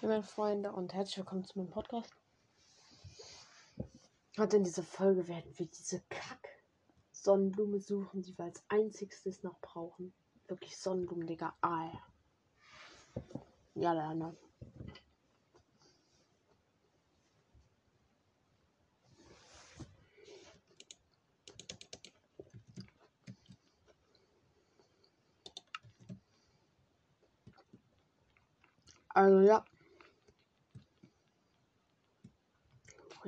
Hey meine Freunde und herzlich willkommen zu meinem Podcast. Heute in dieser Folge werden wir diese Kack Sonnenblume suchen, die wir als einzigstes noch brauchen. Wirklich Sonnenblumen, Digga. Ah ja. Ja, ne. Also ja.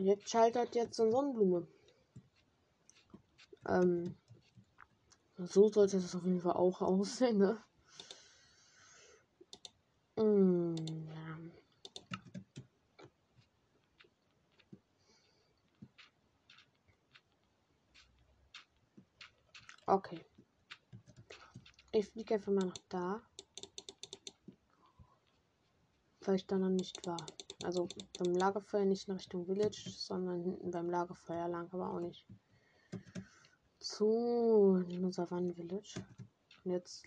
Projekt schaltet jetzt eine Sonnenblume. Ähm, so sollte es auf jeden Fall auch aussehen, ne? Mm, ja. Okay. Ich fliege einfach mal nach da. Weil ich da noch nicht war. Also beim Lagerfeuer nicht in Richtung Village, sondern hinten beim Lagerfeuer lang, aber auch nicht. Zu Savanne Village. Und jetzt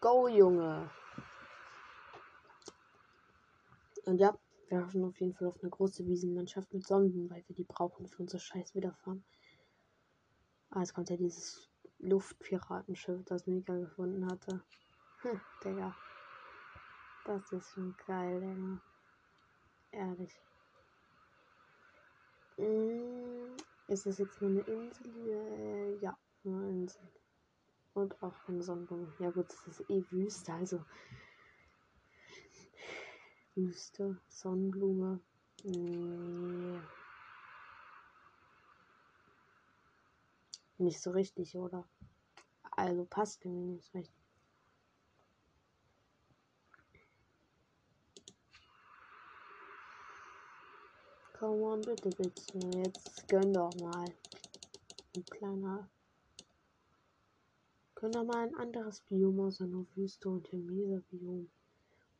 go, Junge! Und ja, wir hoffen auf jeden Fall auf eine große Wiesenmannschaft mit Sonden, weil wir die brauchen für unser scheiß Wiederfahren. Ah, jetzt kommt ja dieses Luftpiratenschiff, das Mika gefunden hatte. Hm, Digga. Das ist schon geil, Digga. Ehrlich. Mm, ist das jetzt nur eine Insel? Äh, ja, nur eine Insel. Und auch eine Sonnenblume. Ja gut, das ist eh Wüste, also. Wüste, Sonnenblume. Nee. Nicht so richtig, oder? Also passt irgendwie nicht so richtig. Come on, bitte, bitte. Jetzt gönn doch mal. Ein kleiner. Gönn doch mal ein anderes Biom außer nur Wüste und Biom.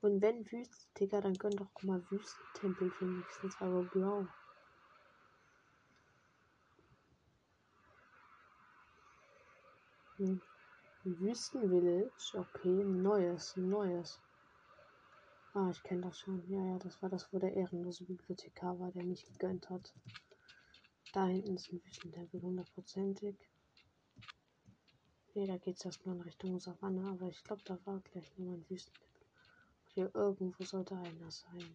Und wenn Wüste, Digga, dann gönn doch mal Wüstentempel wenigstens, aber blau. Hm. Wüstenvillage, okay, neues, neues. Ah, ich kenne das schon. Ja, ja, das war das, wo der ehrenlose Bibliothekar war, der mich gegönnt hat. Da hinten ist ein Wüstentempel, hundertprozentig. Ne, da geht es erstmal in Richtung Savanne, aber ich glaube, da war gleich nur ein Wüstentempel. Hier irgendwo sollte einer sein.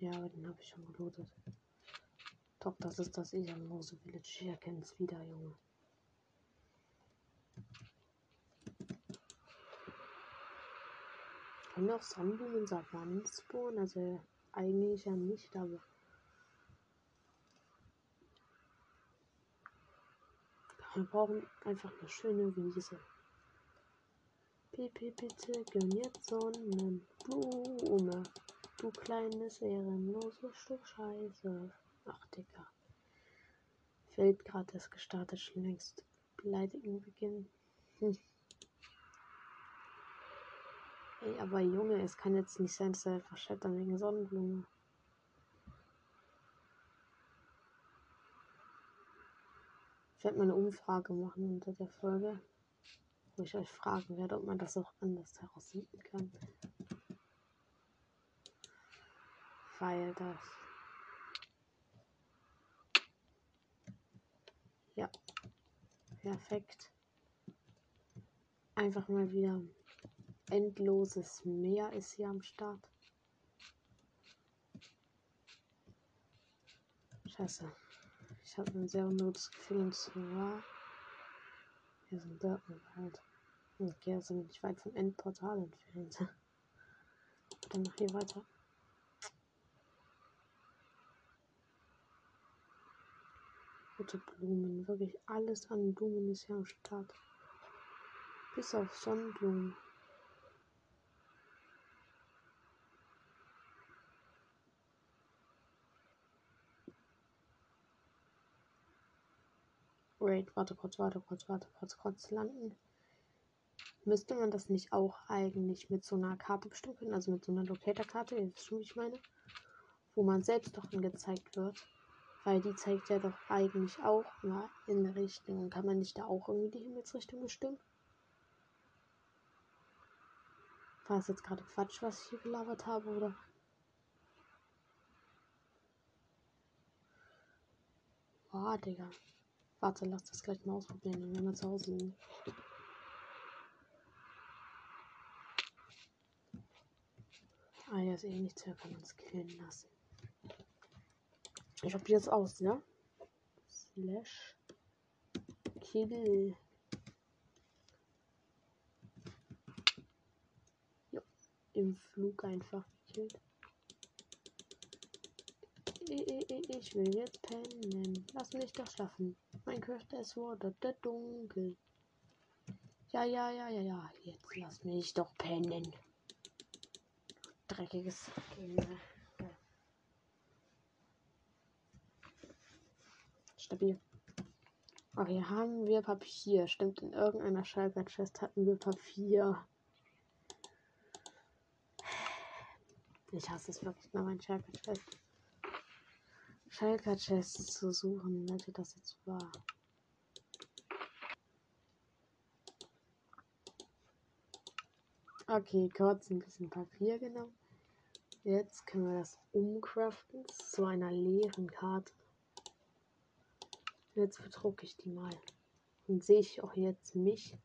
Ja, aber den habe ich schon gelootet. Doch, das ist das ehrenlose Village. Ich erkenne es wieder, Junge. Können auch Sonnenblumen Savannen spawnen? Also eigentlich ja nicht, aber. Wir brauchen einfach eine schöne Wiese. Pipi, bitte gönn jetzt Sonnenblume. Du kleines, ehrenloses Stück Scheiße. Ach, Digga. Fällt gerade das gestartet schon längst. Beleidigen beginnen. Hm. Ey, aber Junge, es kann jetzt nicht sein, dass er einfach schettern wegen Sonnenblume. Ich werde mal eine Umfrage machen unter der Folge, wo ich euch fragen werde, ob man das auch anders herausfinden kann. Weil das. Ja. Perfekt. Einfach mal wieder endloses Meer ist hier am Start. Scheiße. Ich habe ein sehr unnötiges Gefühl und zwar. Hier sind Birkenwald. Okay, also nicht weit vom Endportal entfernt. Dann mach hier weiter. Rote Blumen, wirklich alles an Blumen ist hier am Start. Bis auf Sonnenblumen. Wait, warte kurz, warte kurz, warte kurz, kurz landen. Müsste man das nicht auch eigentlich mit so einer Karte bestimmen können? Also mit so einer Locator-Karte, ihr wisst schon, wie ich meine. Wo man selbst doch angezeigt wird. Weil die zeigt ja doch eigentlich auch mal in eine Richtung. Kann man nicht da auch irgendwie die Himmelsrichtung bestimmen? War es jetzt gerade Quatsch, was ich hier gelabert habe, oder? Boah, Digga. Warte, lass das gleich mal ausprobieren, wenn wir zu Hause sind. Ah, ja, ist eh nichts mehr, kann uns killen lassen. Ich probiere es aus, ja? Slash Kill. Jo, im Flug einfach gekillt. Ich will jetzt pennen. Lass mich doch schlafen. Mein Körper ist wurde dunkel. Ja, ja, ja, ja, ja. Jetzt lass mich doch pennen. Dreckiges. Stabil. Okay, haben wir Papier? Stimmt, in irgendeiner Schalker Chest hatten wir Papier. Ich hasse es wirklich mal, mein Schalker Chest. Schalker Chest zu suchen, welche das jetzt war. Okay, kurz ein bisschen Papier genommen. Jetzt können wir das umcraften zu einer leeren Karte. Jetzt bedrucke ich die mal. Und sehe ich auch jetzt mich?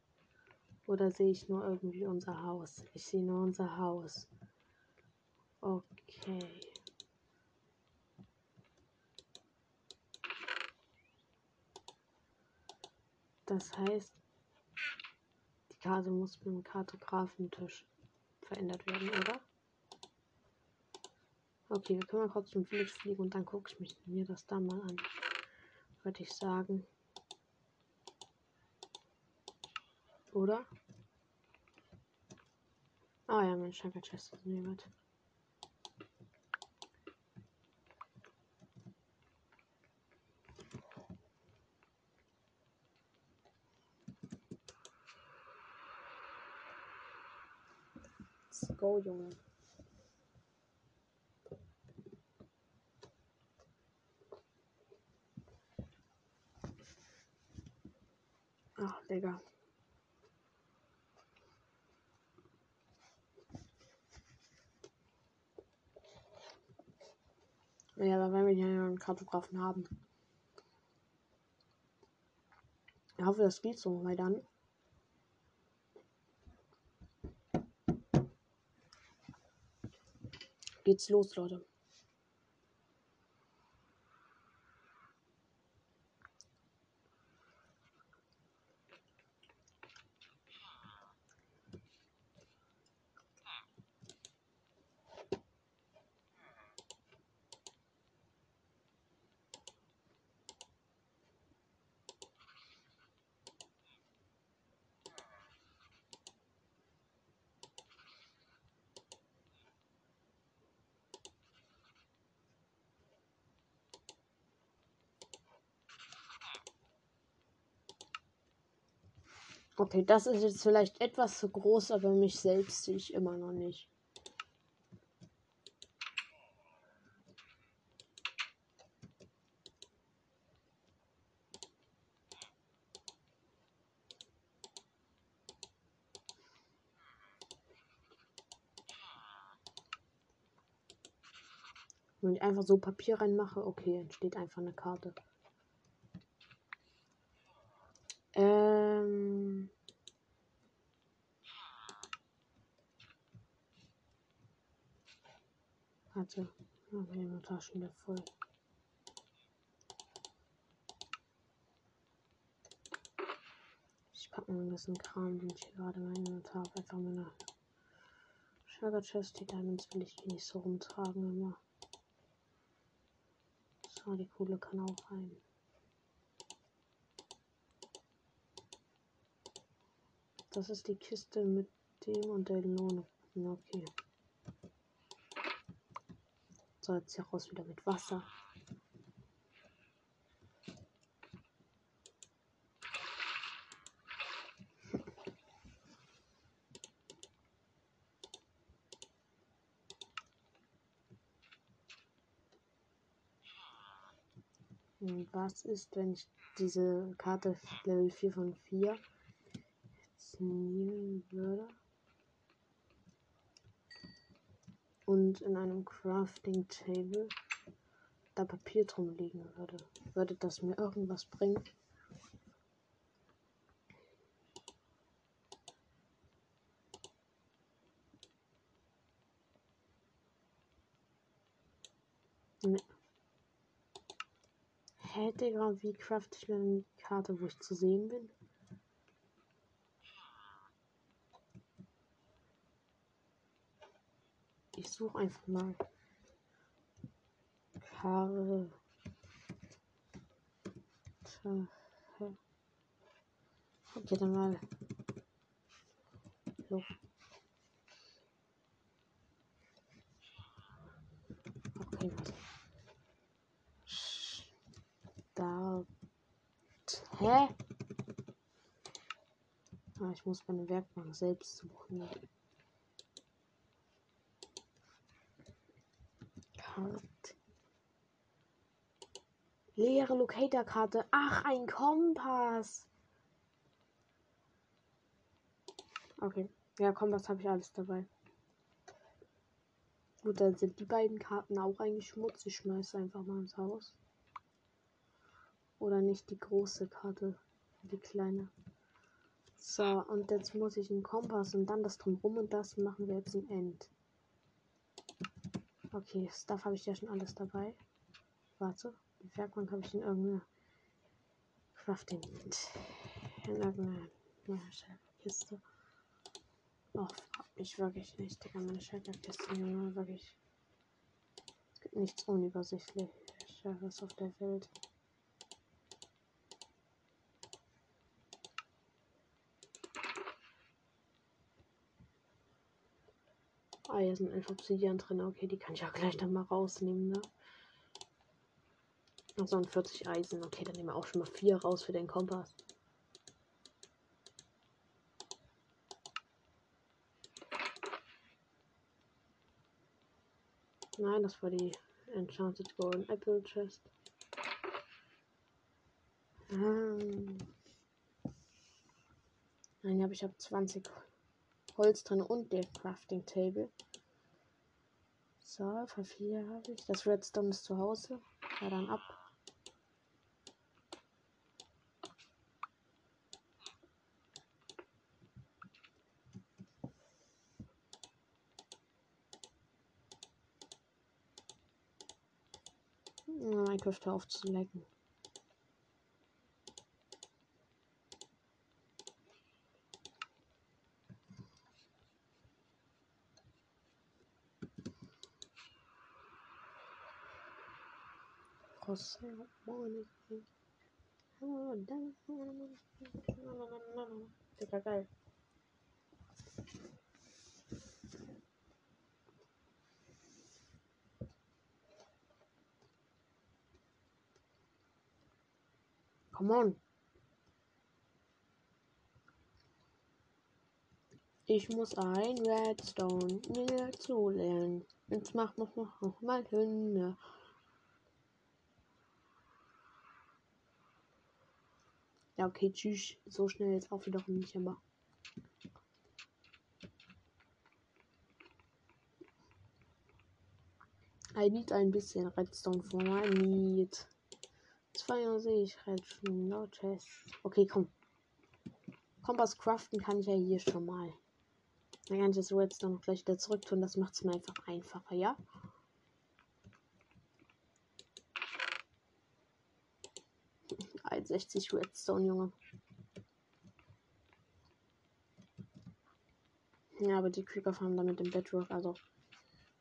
Oder sehe ich nur irgendwie unser Haus? Ich sehe nur unser Haus. Okay. Das heißt, die Karte muss mit dem Kartografentisch verändert werden, oder? Okay, wir können mal kurz zum Village fliegen und dann gucke ich mich mir das da mal an würde ich sagen. Oder? Ah ja, mein Schanker Chest ist niemand. Let's go, Junge. Ach, Digga. Ja, aber wenn wir hier einen Kartografen haben. Ich hoffe, das geht so, weil dann. Geht's los, Leute. Okay, das ist jetzt vielleicht etwas zu groß, aber mich selbst sehe ich immer noch nicht. Wenn ich einfach so Papier reinmache, okay, entsteht einfach eine Karte. Warte. Okay, meine Taschen wieder voll. Ich packe mir ein bisschen Kram, den ich gerade in meinem Inventar habe. Einfach meine Sugar Chest. Die Diamonds will ich hier nicht so rumtragen immer. So, die Kohle kann auch rein. Das ist die Kiste mit dem und der Lohn. Okay. So, jetzt hier raus wieder mit Wasser. Was ist, wenn ich diese Karte Level 4 von 4 jetzt nehmen würde? Und in einem Crafting Table da Papier drum liegen würde, würde das mir irgendwas bringen? Nee. Hä, Digga, wie craft ich denn die Karte, wo ich zu sehen bin? Ich suche einfach mal. Karte. Okay, dann mal. Luft. Okay, warte. Da. Hä? Ah, ich muss meine Werkbank selbst suchen. Karte. Leere Locator-Karte. Ach, ein Kompass. Okay. Ja, Kompass habe ich alles dabei. Gut, dann sind die beiden Karten auch eigentlich schmutzig. Ich schmeiße einfach mal ins Haus. Oder nicht die große Karte, die kleine. So, und jetzt muss ich einen Kompass und dann das drumrum und das machen wir jetzt ein End. Okay, Stuff habe ich ja schon alles dabei. Warte, die Werkbank habe ich in irgendeiner Crafting. In irgendeiner Kiste. Oh, frag mich wirklich nicht, Digga. Meine Schalterkiste, wirklich. Es gibt nichts unübersichtlicheres auf der Welt. Ah, hier sind elf Obsidian drin. Okay, die kann ich auch gleich dann mal rausnehmen, ne? Also 40 Eisen. Okay, dann nehmen wir auch schon mal vier raus für den Kompass. Nein, das war die Enchanted Golden Apple Chest. Ähm. Nein, ich habe 20 Holz drin und der Crafting Table. So, für vier habe ich. Das Redstone ist zu Hause. Ja, dann ab. Minecraft aufzulecken. Geil. Come on. Ich muss ein Redstone mir zulernen. Jetzt mach noch, noch mal Hünde. Ja, okay, tschüss. So schnell jetzt auch wiederum nicht, aber. I need ein bisschen Redstone for my need. Zwei sehe ich Redstone, no chest. Okay, komm. Kompass craften kann ich ja hier schon mal. Dann kann ich das Redstone gleich wieder zurück tun. Das macht es mir einfach einfacher, ja? 60 Redstone, Junge. Ja, aber die Creeper fahren damit im Bedrock. Also,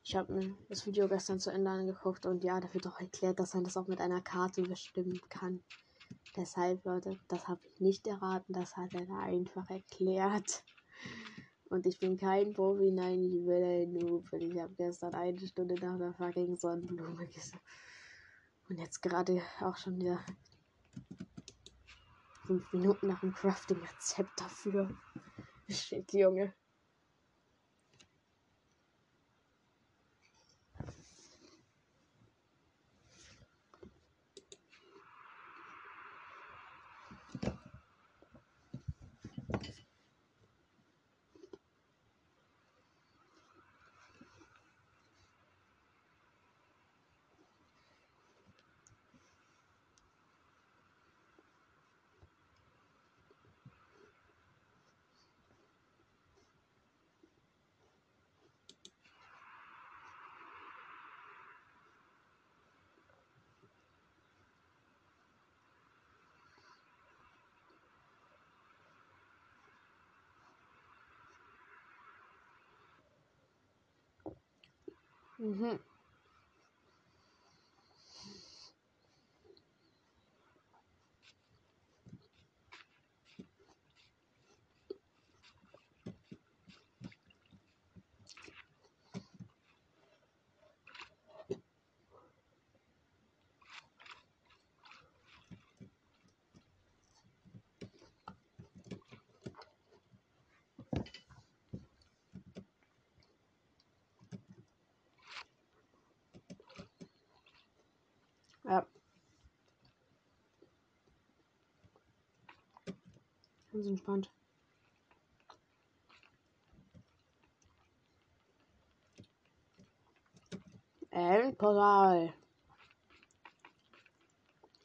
ich habe mir das Video gestern zu Ende angeguckt und ja, da wird auch erklärt, dass man das auch mit einer Karte bestimmen kann. Deshalb, Leute, das habe ich nicht erraten. Das hat er einfach erklärt. Und ich bin kein Profi, nein, ich will ein Noob. Und ich habe gestern eine Stunde nach der fucking Sonnenblume gesagt. Und jetzt gerade auch schon wieder fünf Minuten nach dem Crafting-Rezept dafür. Shit, Junge. Mhm. Ja. Ganz entspannt. Endportal.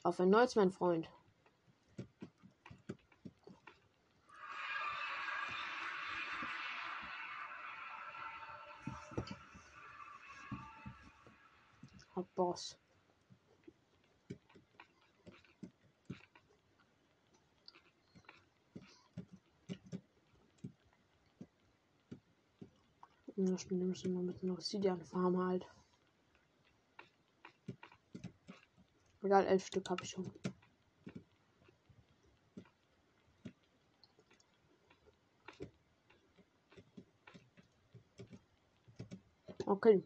Auf ein neues, mein Freund. Boss. Ja, stimmt, wir müssen noch mit einer Obsidian-Farm halt. Egal, elf Stück habe ich schon. Okay.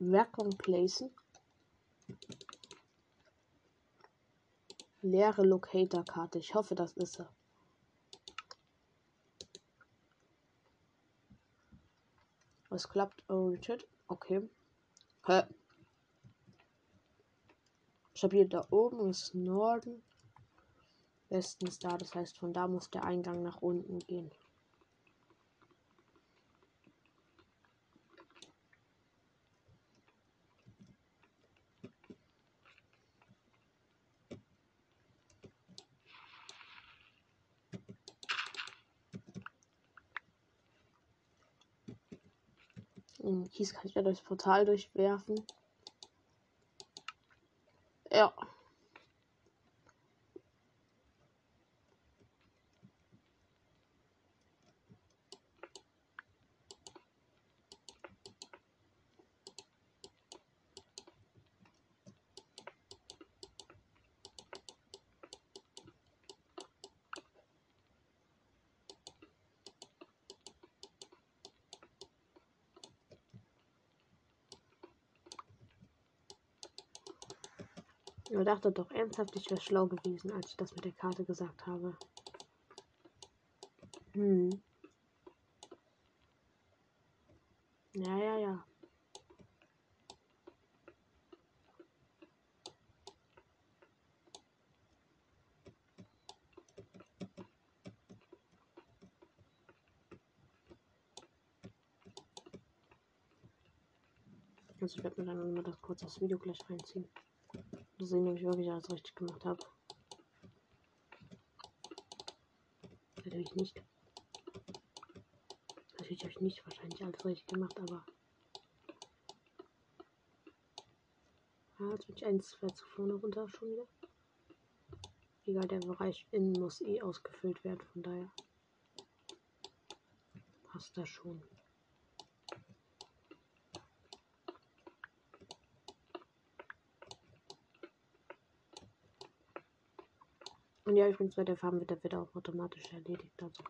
Werkung placen. Leere Locator-Karte. Ich hoffe, das ist er. Es klappt. Oh. Okay. Hä? Ich habe hier da oben ist Norden. Westen ist da. Das heißt, von da muss der Eingang nach unten gehen. Den Kies kann ich ja durchs Portal durchwerfen. Ja. Ich dachte doch ernsthaft, ich wäre schlau gewesen, als ich das mit der Karte gesagt habe. Hm. Ja, ja, ja. Also ich werde mir dann mal das kurz das Video gleich reinziehen. Sehen, ob ich wirklich alles richtig gemacht habe. Natürlich nicht. Natürlich habe ich nicht wahrscheinlich alles richtig gemacht, aber. Ja, jetzt bin ich eins, zwei zu vorne runter schon wieder. Egal, der Bereich innen muss eh ausgefüllt werden, von daher passt das schon. Und ja, übrigens bei der Farben wird auch automatisch erledigt. Also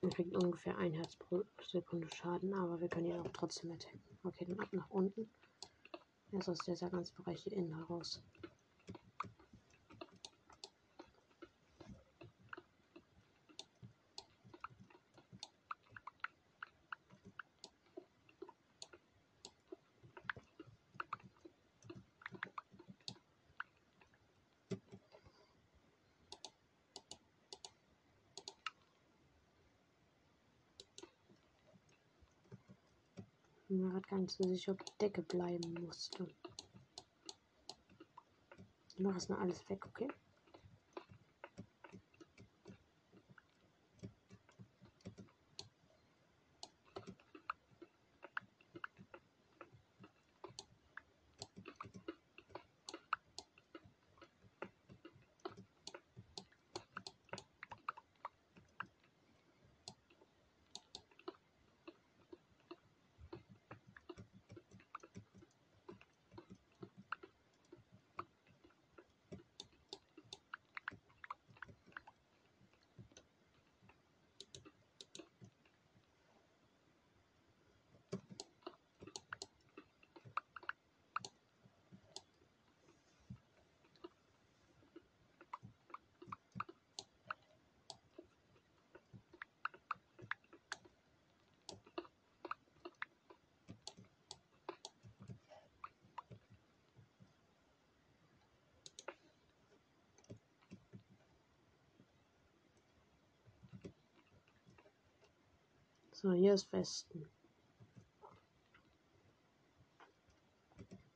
er kriegt ungefähr ein Herz pro Sekunde Schaden, aber wir können ihn auch trotzdem attacken. Okay, dann ab nach unten. Erst aus dieser ganzen Bereich hier innen heraus. Nicht so sicher, ob die Decke bleiben musste. Ich mache erstmal alles weg, okay? So, hier ist Westen.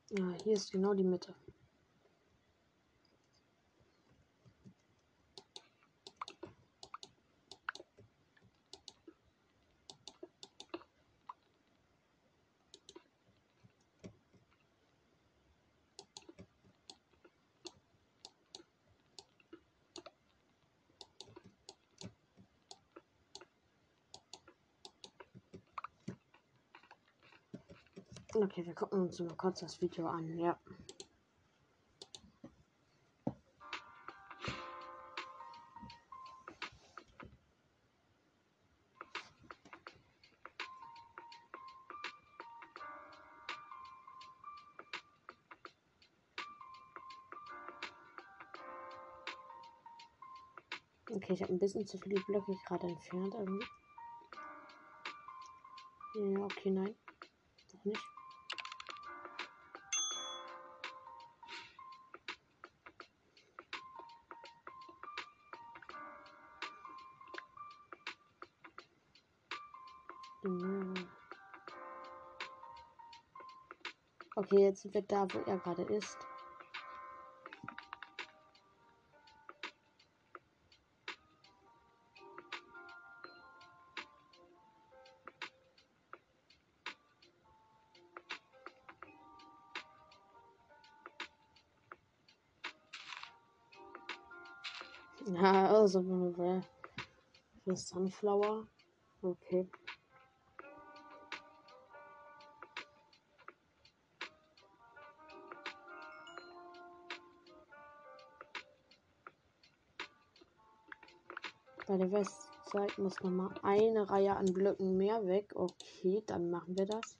Ja, hier ist genau die Mitte. Okay, wir gucken uns mal kurz das Video an, ja. Okay, ich habe ein bisschen zu viele Blöcke gerade entfernt irgendwie. Ja, okay, nein. Doch nicht. Okay, jetzt sind wir da, wo er gerade ist. Ja, also Sunflower. Okay. Bei der Westzeit muss noch mal eine Reihe an Blöcken mehr weg. Okay, dann machen wir das.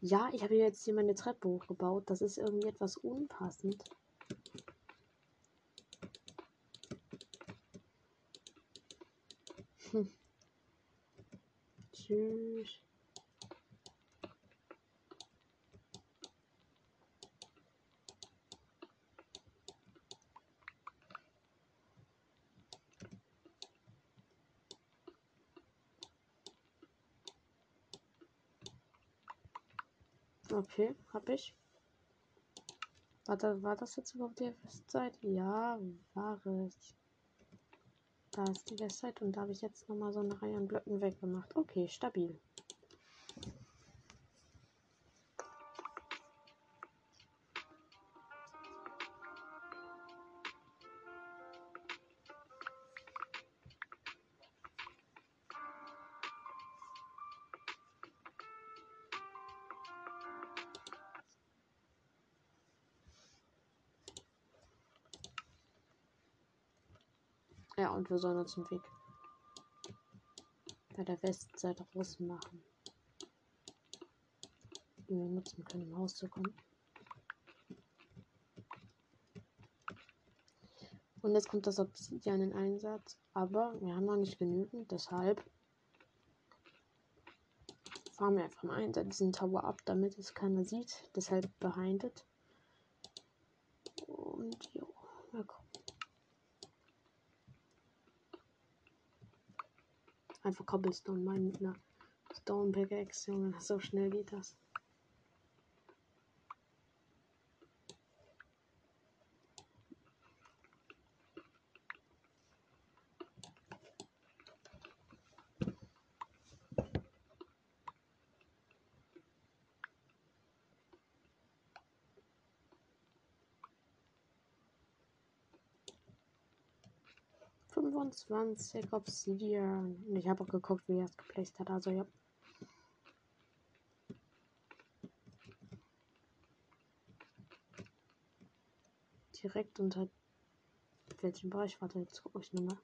Ja, ich habe jetzt hier meine Treppe hochgebaut. Das ist irgendwie etwas unpassend. Hm. Tschüss. Okay, hab ich. Warte, war das jetzt überhaupt die Westseite? Ja, war es. Da ist die Westseite und da habe ich jetzt nochmal so eine Reihe an Blöcken weggemacht. Okay, stabil. Und wir sollen uns den Weg bei der Westseite raus machen. Die wir nutzen können, um Haus zu kommen. Und jetzt kommt das Obsidian in Einsatz. Aber wir haben noch nicht genügend, deshalb fahren wir einfach mal hinter diesen Tower ab, damit es keiner sieht. Deshalb behind it. Und jo, mal gucken. Einfach Cobblestone meinen mit einer Stone Pickaxe, Junge. So schnell geht das. Fünfundzwanzig Obsidian. Und ich habe auch geguckt, wie er es geplaced hat. Also ja. Direkt unter welchem Bereich? Warte, jetzt gucke ich nochmal.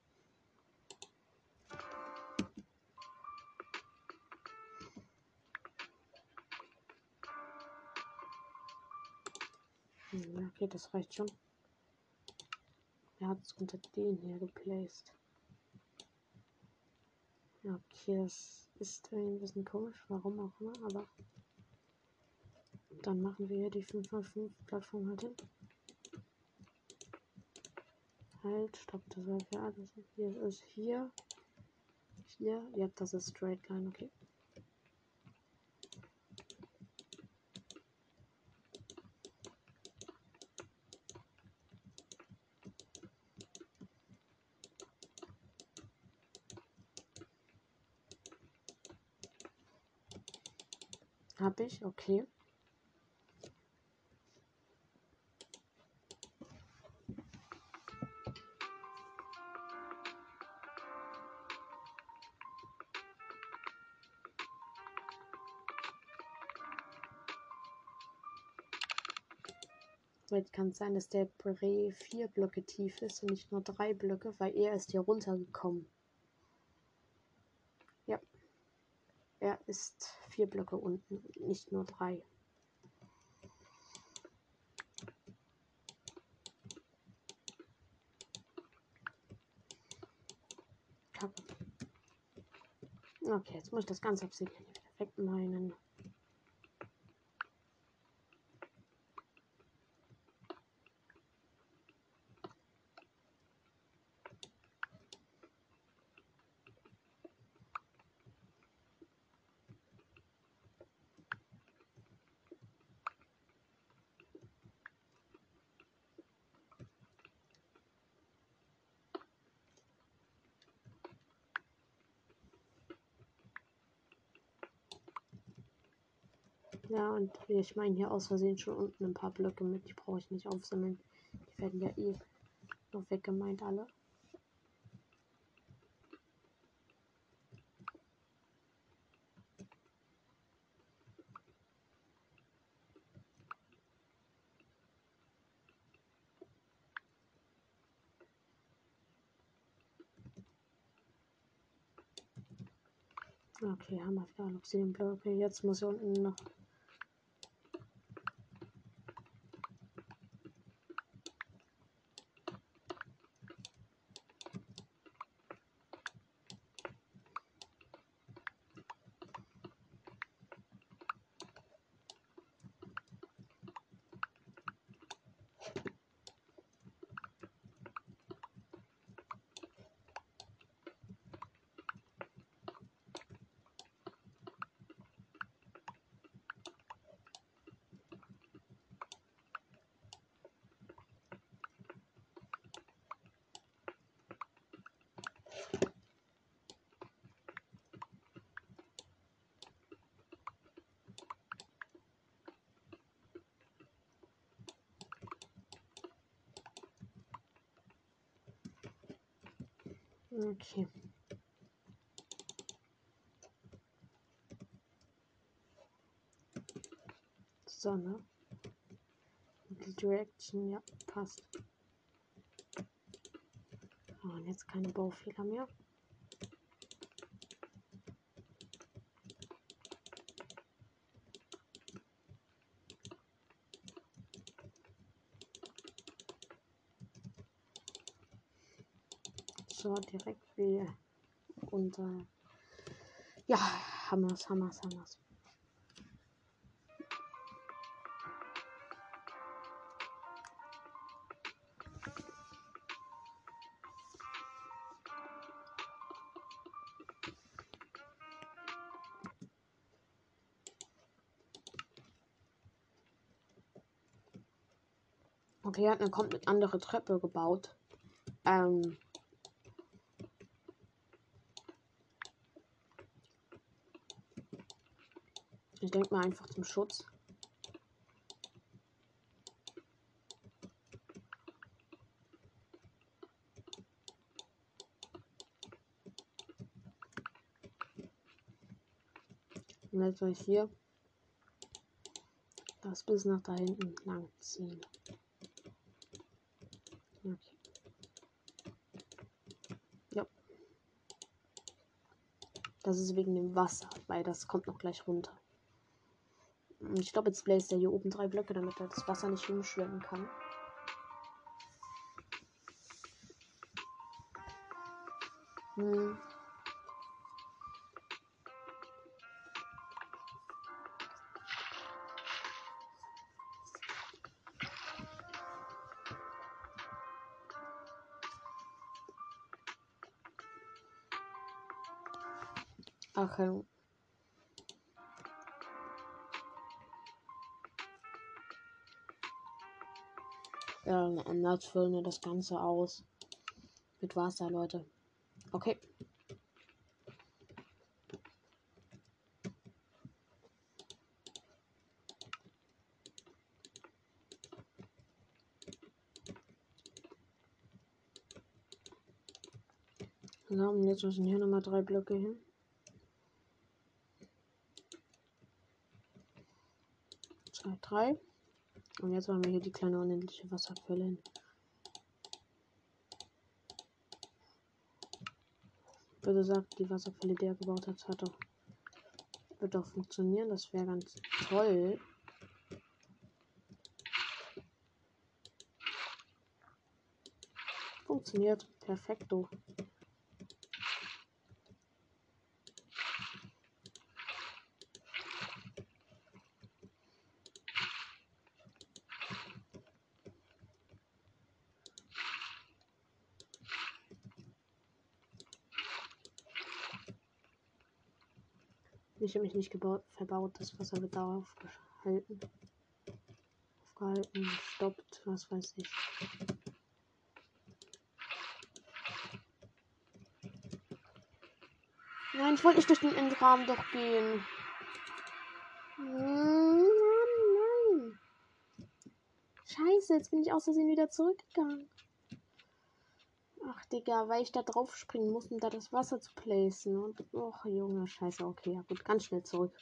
Okay, das reicht schon. Er hat es unter den hier geplaced. Ja, okay, das ist ein bisschen komisch, warum auch immer, aber dann machen wir hier die 5x5 Plattform halt hin. Halt, stopp, das war für alles. Hier ist hier. Vier. Ja, das ist Straight Line, okay. Hab ich, okay. Jetzt kann es sein, dass der Bre vier Blöcke tief ist und nicht nur drei Blöcke, weil er ist hier runtergekommen. Ja. Er ist vier Blöcke unten, nicht nur drei. Okay, jetzt muss ich das ganze Obsidian perfekt meinen. Ja, und ich meine hier aus Versehen schon unten ein paar Blöcke mit. Die brauche ich nicht aufsammeln. Die werden ja eh noch weggemeint alle. Okay, haben wir wieder Obsidian-Blöcke. Jetzt muss ich unten noch Okay. So, ne? Direction, ja, passt. Oh, und jetzt keine Baufehler mehr. So, direkt wie unter. Ja, Hammers, Hammers, Hammers. Okay, hat eine komplett andere Treppe gebaut. Ähm, ich denke mal einfach zum Schutz. Und jetzt soll ich hier das bis nach da hinten lang ziehen. Das ist wegen dem Wasser, weil das kommt noch gleich runter. Ich glaube, jetzt bläst er hier oben drei Blöcke, damit er das Wasser nicht umschwemmen kann. Okay. Ja, dann ändert füllen wir das Ganze aus. Mit Wasser, Leute. Okay. So, und jetzt müssen hier nochmal drei Blöcke hin. Zwei, drei. Und jetzt machen wir hier die kleine unendliche Wasserquelle hin. Würde sagt, die Wasserquelle, die er gebaut hat, hat doch, wird doch funktionieren. Das wäre ganz toll. Funktioniert. Perfekto. Ich habe mich nicht gebaut, verbaut. Das Wasser wird darauf gehalten. Aufgehalten, stoppt, was weiß ich. Nein, ich wollte nicht durch den Endrahmen doch gehen. Mann, nein. Scheiße, jetzt bin ich aus Versehen wieder zurückgegangen. Ach, Digga, weil ich da drauf springen muss, um da das Wasser zu placen. Und, och, Junge, scheiße, okay, ja gut, ganz schnell zurück.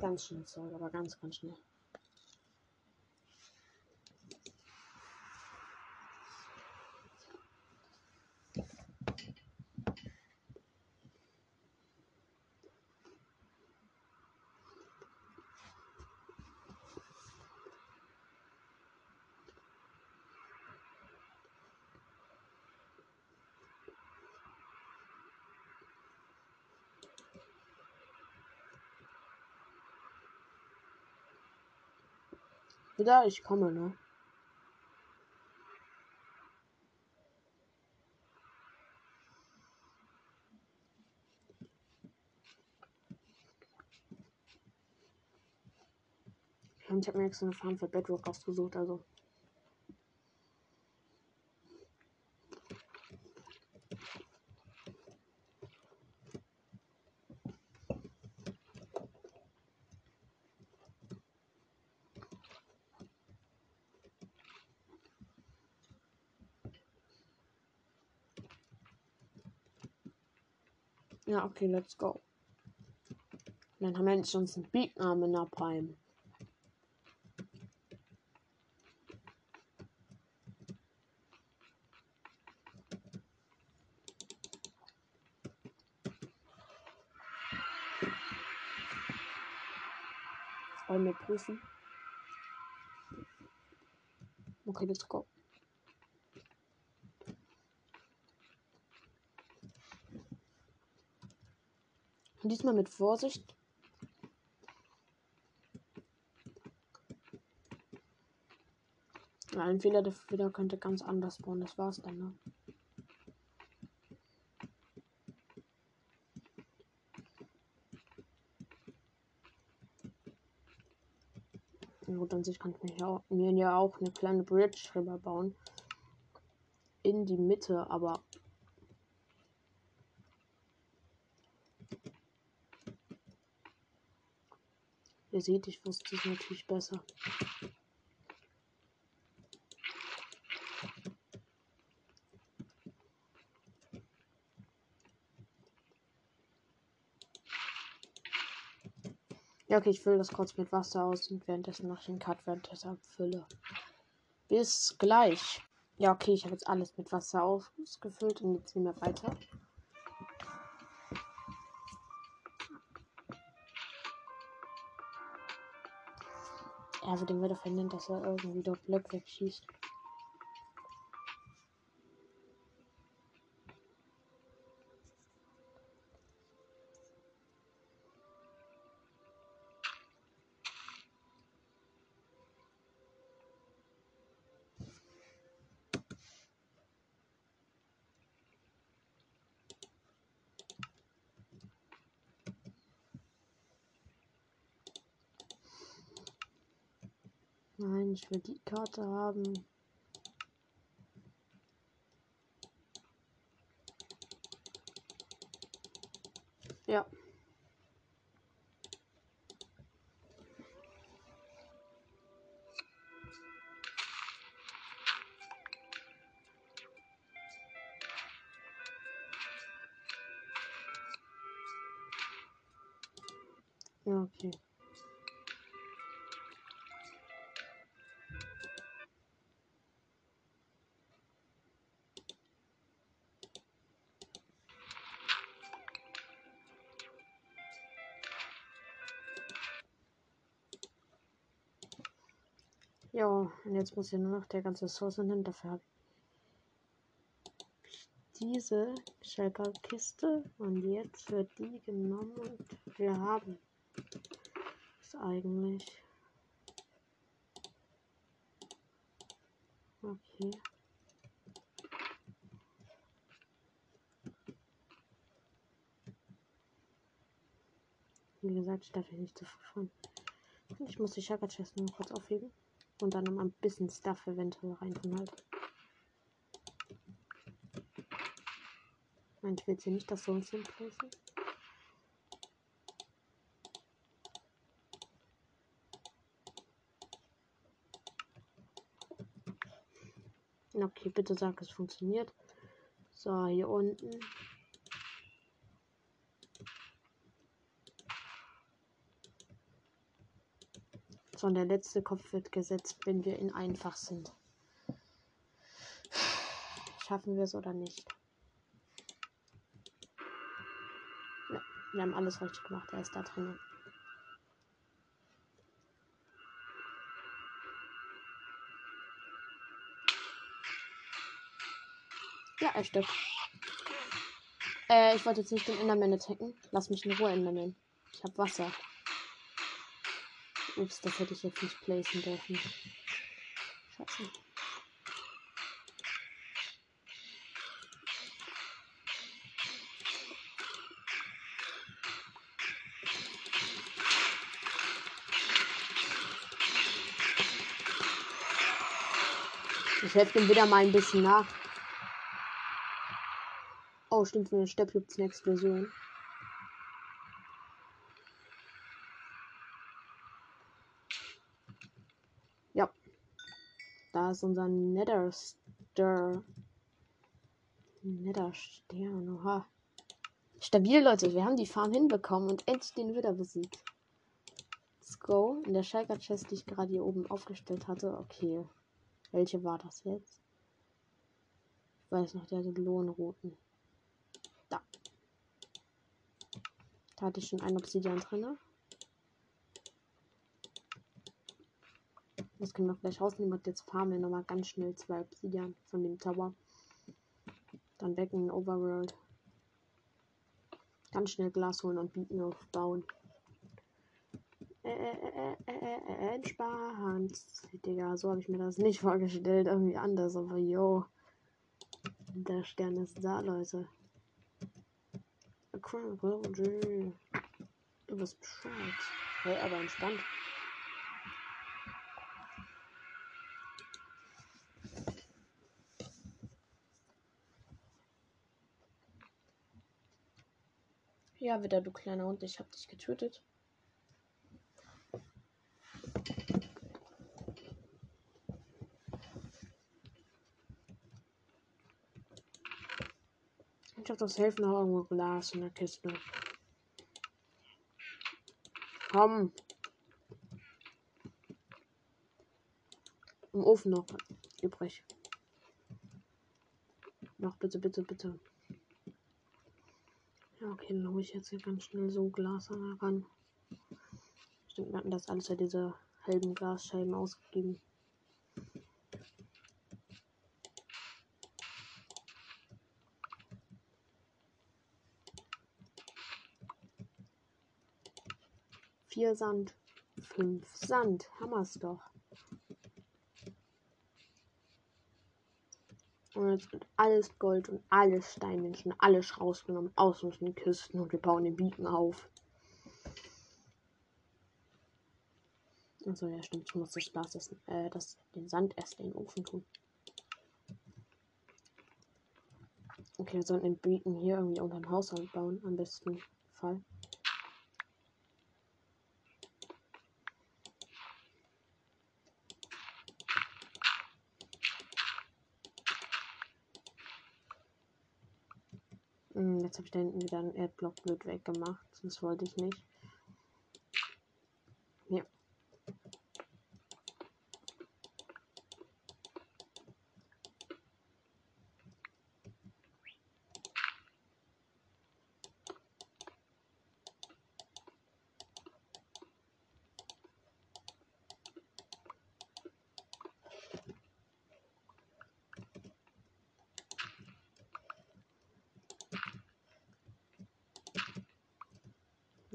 Ganz schnell zurück, aber ganz, ganz schnell. Wieder, ich komme, ne? Ich habe mir extra eine Farm für Bedrock ausgesucht, also. Ja, okay, let's go. Dann haben wir jetzt schon einen Beatname Napalm. Wollen wir prüfen? Okay, let's go. Und diesmal mit Vorsicht. Ein Fehler der Fehler könnte ganz anders bauen. Das war's dann, ne? Gut, an sich kann ich mir, mir ja auch eine kleine Bridge drüber bauen. In die Mitte, aber Ihr seht, ich wusste es natürlich besser. Ja, okay, ich fülle das kurz mit Wasser aus und währenddessen ich den Cut, während das abfülle. Bis gleich. Ja, okay, ich habe jetzt alles mit Wasser ausgefüllt und jetzt nehmen wir weiter. Wird den wieder verhindern, dass er irgendwie dort Block wegschießt. Ich will die Karte haben. Und jetzt muss ja nur noch der ganze Source hin. Dafür habe ich diese Schalker-Kiste und jetzt wird die genommen und wir haben es eigentlich. Okay. Wie gesagt, ich darf hier nicht zu früh Ich muss die Shaka Chest nur kurz aufheben. Und dann noch ein bisschen Stuff eventuell rein von halt. Will jetzt hier nicht das so ein placen. Okay, bitte sag, es funktioniert. So, hier unten. Und der letzte Kopf wird gesetzt, wenn wir in einfach sind. Schaffen wir es oder nicht? Ja, wir haben alles richtig gemacht. Er ist da drin. Ja, er stirbt. Äh, ich wollte jetzt nicht den Enderman attacken. Lass mich in Ruhe, Enderman. Ich hab Wasser. Ups, das hätte ich jetzt nicht placen dürfen. Scheiße. Ich helfe ihm wieder mal ein bisschen nach. Oh, stimmt, von der Steppe gibt es eine Explosion. Ist unser Nether Stir. Nether Stern, oha. Stabil, Leute. Wir haben die Farm hinbekommen und endlich den Widder besiegt. Let's go. In der Schalker Chest, die ich gerade hier oben aufgestellt hatte. Okay. Welche war das jetzt? Ich weiß noch, der hatte Lohnroten. Da. Da hatte ich schon ein Obsidian drin. Das können wir gleich rausnehmen und jetzt farmen wir nochmal ganz schnell zwei Obsidian von dem Tower. Dann weg in den Overworld. Ganz schnell Glas holen und Bieten aufbauen. Äh, äh, äh, entspannt. Digga, so habe ich mir das nicht vorgestellt. Irgendwie anders, aber yo. Der Stern ist da, Leute. Du bist Bescheid. Hey, aber entspannt. Ja, wieder du kleiner Hund, ich hab dich getötet. Ich hab das Helfen noch irgendwo Glas in der Kiste. Komm. Im Ofen noch übrig. Noch bitte, bitte, bitte. Okay, dann hole ich jetzt hier ganz schnell so Glas ran. Stimmt, wir hatten das alles ja diese halben Glasscheiben ausgegeben. Vier Sand. Fünf Sand. Hammer's doch. Und jetzt wird alles Gold und alles Steinmenschen, alles rausgenommen aus unseren Kisten und wir bauen den Beacon auf. Achso, ja, stimmt. Ich muss das Glas, das, äh, das, den Sand erst in den Ofen tun. Okay, wir sollten den Beacon hier irgendwie unter dem Haushalt bauen, am besten Fall. Hm, jetzt habe ich da hinten wieder einen Erdblock blöd weggemacht. Das wollte ich nicht. Ja.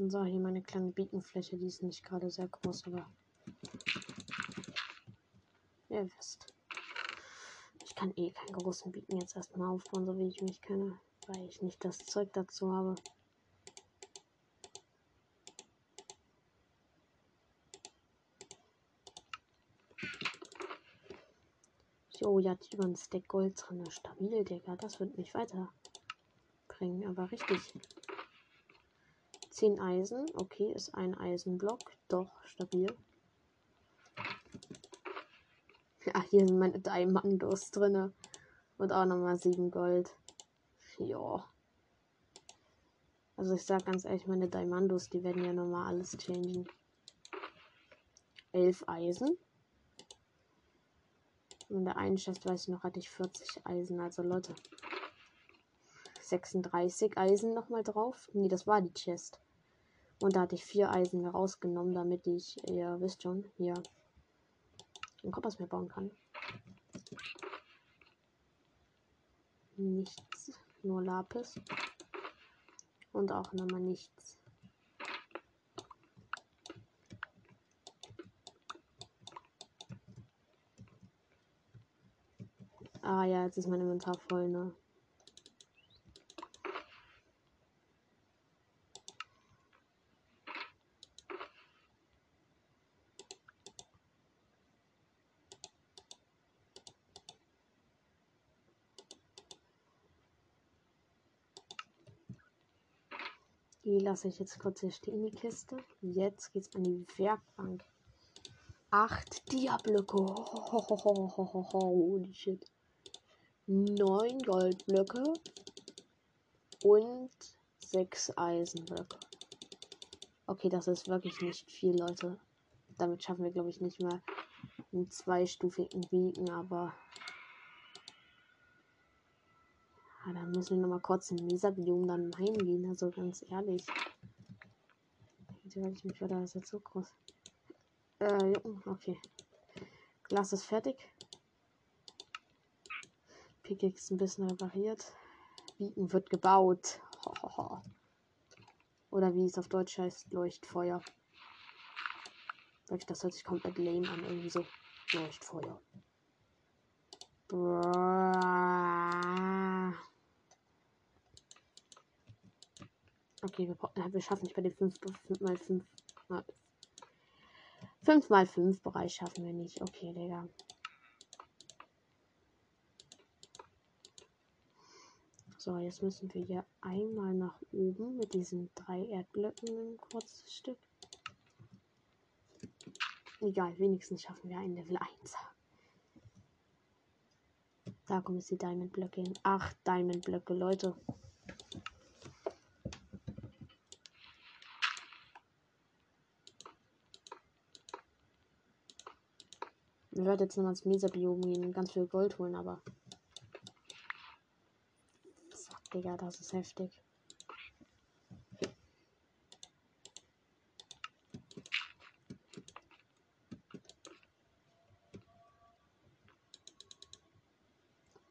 So, hier meine kleine Beatenfläche, die ist nicht gerade sehr groß, aber ihr wisst. Ich kann eh keinen großen Beacon jetzt erstmal aufbauen, so wie ich mich kenne, weil ich nicht das Zeug dazu habe. Jo, ja, über ein Stack Gold drin. Stabil, Digga. Das wird mich weiterbringen. Aber richtig. 10 Eisen. Okay, ist ein Eisenblock. Doch, stabil. Ja, hier sind meine Diamandos drin. Und auch nochmal 7 Gold. Ja. Also ich sag ganz ehrlich, meine Diamandos, die werden ja nochmal alles changen. 11 Eisen. In der einen Chest, weiß ich noch, hatte ich 40 Eisen. Also Leute. 36 Eisen nochmal drauf. Nee, das war die Chest. Und da hatte ich vier Eisen rausgenommen, damit ich, ihr wisst schon, hier einen Kompass mehr bauen kann. Nichts, nur Lapis. Und auch nochmal nichts. Ah ja, jetzt ist mein Inventar voll, ne? Die lasse ich jetzt kurz hier stehen, die Kiste. Jetzt geht's an die Werkbank. Acht Diablöcke. Holy shit. Neun Goldblöcke. Und sechs Eisenblöcke. Okay, das ist wirklich nicht viel, Leute. Damit schaffen wir, glaube ich, nicht mal einen zweistufigen Beacon, aber Ah, dann müssen wir noch mal kurz in Mesa-Biom dann reingehen, also ganz ehrlich. Ich mich das ist jetzt so groß. Äh, okay. Glas ist fertig. Pickaxe ein bisschen repariert. Beacon wird gebaut. Oder wie es auf Deutsch heißt, Leuchtfeuer. Das hört sich komplett lame an, irgendwie so. Leuchtfeuer. Okay, wir, wir schaffen nicht bei den 5 mal 5 mal 5 mal 5 Bereich schaffen wir nicht. Okay, Digga. So, jetzt müssen wir hier einmal nach oben mit diesen drei Erdblöcken ein kurzes Stück. Egal, wenigstens schaffen wir ein Level 1. Da kommen jetzt die Diamond-Blöcke hin. Acht Diamond-Blöcke, Leute. Ich werde jetzt nochmal ins Mesa-Biom gehen und ganz viel Gold holen, aber. So, Digga, das ist heftig.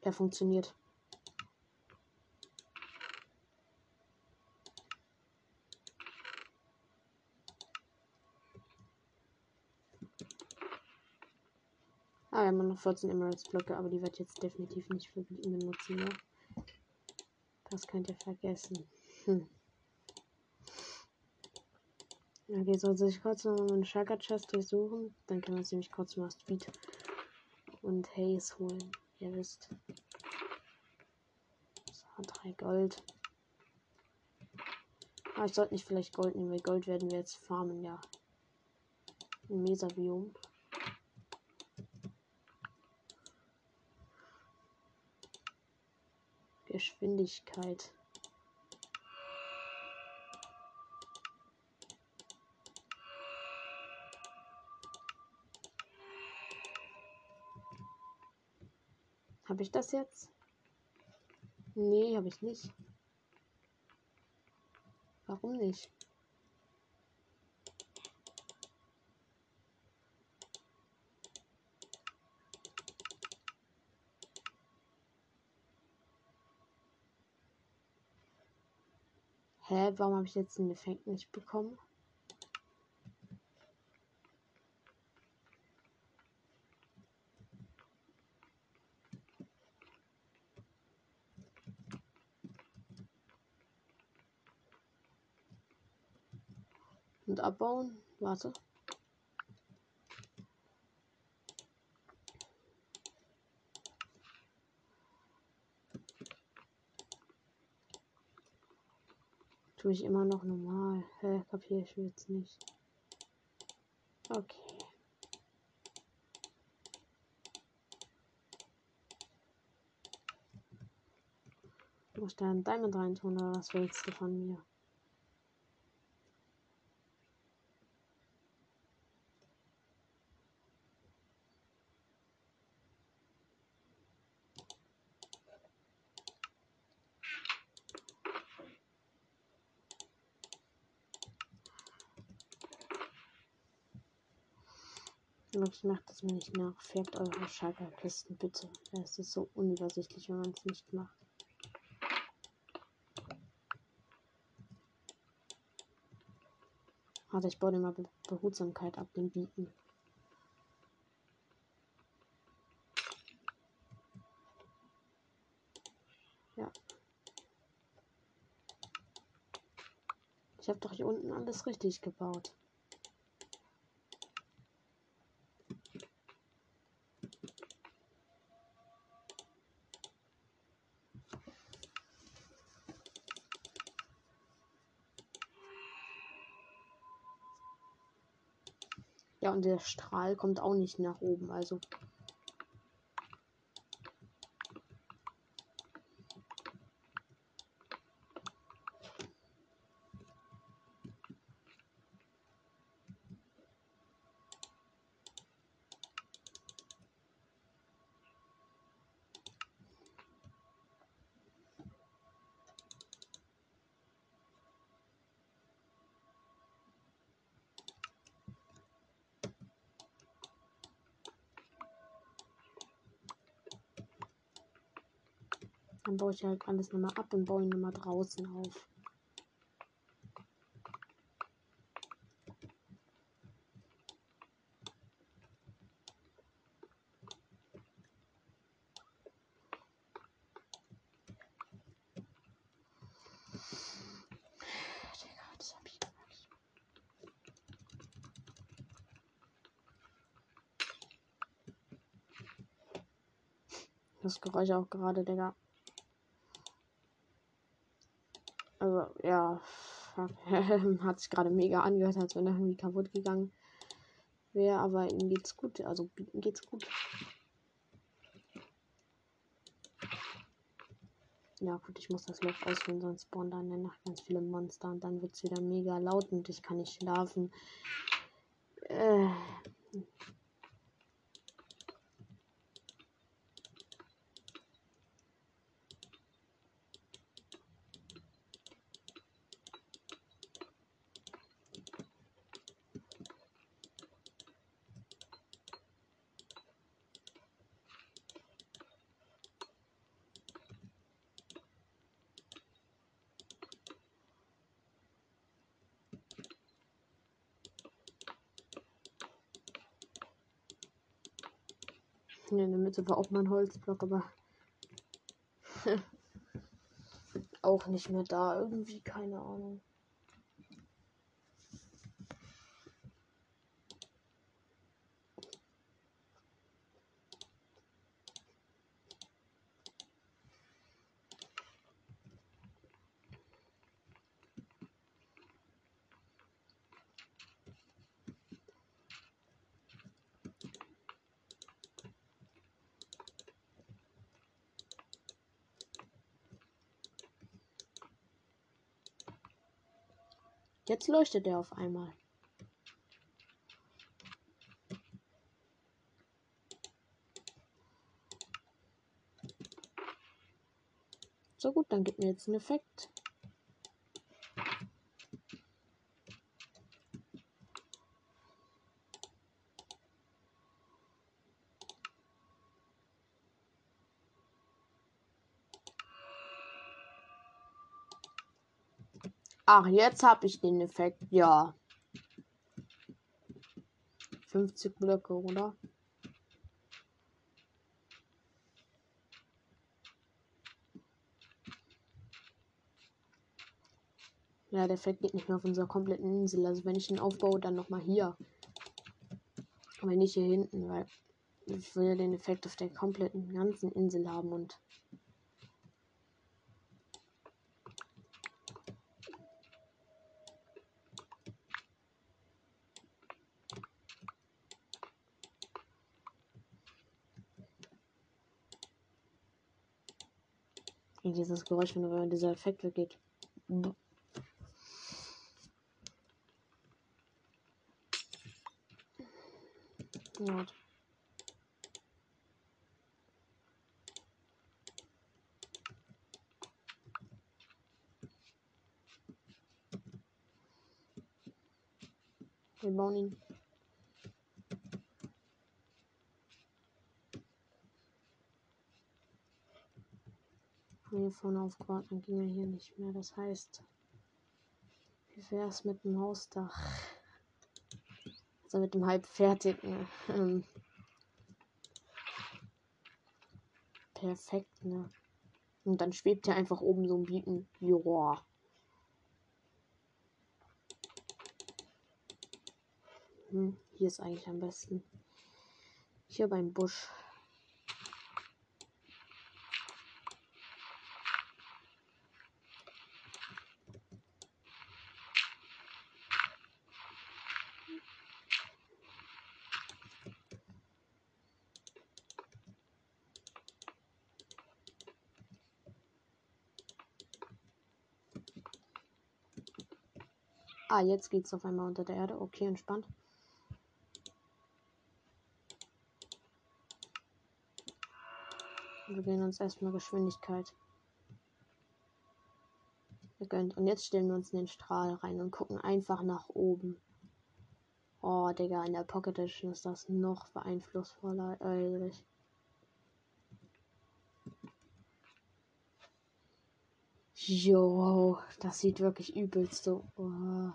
Er funktioniert. Noch 14 Emeralds Blöcke, aber die wird jetzt definitiv nicht für benutzen, ja. Das könnt ihr vergessen. Hm. Okay, soll ich kurz noch meine Shaka Chest durchsuchen? Dann können wir uns nämlich kurz mal Speed und Haze holen. Ihr wisst. So, drei Gold. Ah, ich sollte nicht vielleicht Gold nehmen, weil Gold werden wir jetzt farmen, ja. Im Mesabiom. Geschwindigkeit. Habe ich das jetzt? Nee, habe ich nicht. Warum nicht? Hä, warum habe ich jetzt den Effekt nicht bekommen? Und abbauen. Warte. Tue ich immer noch normal. Hä, kapiere ich jetzt nicht. Okay. Muss da ein Diamond reintun oder was willst du von mir? Ich mache das mir nicht nach. Färbt eure Schalkerkisten bitte. Es ist so unübersichtlich, wenn man es nicht macht. Also ich baue dir mal Be Behutsamkeit ab, den Bieten. Ja. Ich habe doch hier unten alles richtig gebaut. Und der Strahl kommt auch nicht nach oben, also. Dann baue ich halt alles nochmal ab und baue ihn nochmal draußen auf. Das Geräusch auch gerade, Digga. Also, ja. Hat sich gerade mega angehört, als wenn er irgendwie kaputt gegangen wäre. Aber ihm geht's gut. Also, ihm geht's gut. Ja, gut, ich muss das Loch ausfüllen, sonst spawnen dann in der Nacht ganz viele Monster und dann wird es wieder mega laut und ich kann nicht schlafen. Äh. Mitte war auch mal ein Holzblock, aber auch nicht mehr da. Irgendwie, keine Ahnung. Jetzt leuchtet er auf einmal. So gut, dann gibt mir jetzt einen Effekt. Ach, jetzt habe ich den Effekt. Ja. 50 Blöcke, oder? Ja, der Effekt geht nicht mehr auf unserer kompletten Insel. Also wenn ich ihn aufbaue, dann nochmal hier. Aber nicht hier hinten, weil ich will ja den Effekt auf der kompletten ganzen Insel haben und dieses Geräusch, wenn dieser Effekt weggeht. Not. Wir bauen ihn. Vorne aufgebaut, dann ging er hier nicht mehr. Das heißt, wie wäre es mit dem Hausdach? Also mit dem halb fertigen. Ähm, perfekt, ne? Und dann schwebt er einfach oben so ein Bieten. Joa. Hm, hier ist eigentlich am besten. Hier beim Busch. Ah, jetzt geht's auf einmal unter der Erde. Okay, entspannt. Wir gehen uns erstmal Geschwindigkeit. Gegönnt. Und jetzt stellen wir uns in den Strahl rein und gucken einfach nach oben. Oh, Digga, in der Pocket Edition ist das noch beeinflussvoller. Ehrlich. Jo, das sieht wirklich übelst so. Oh.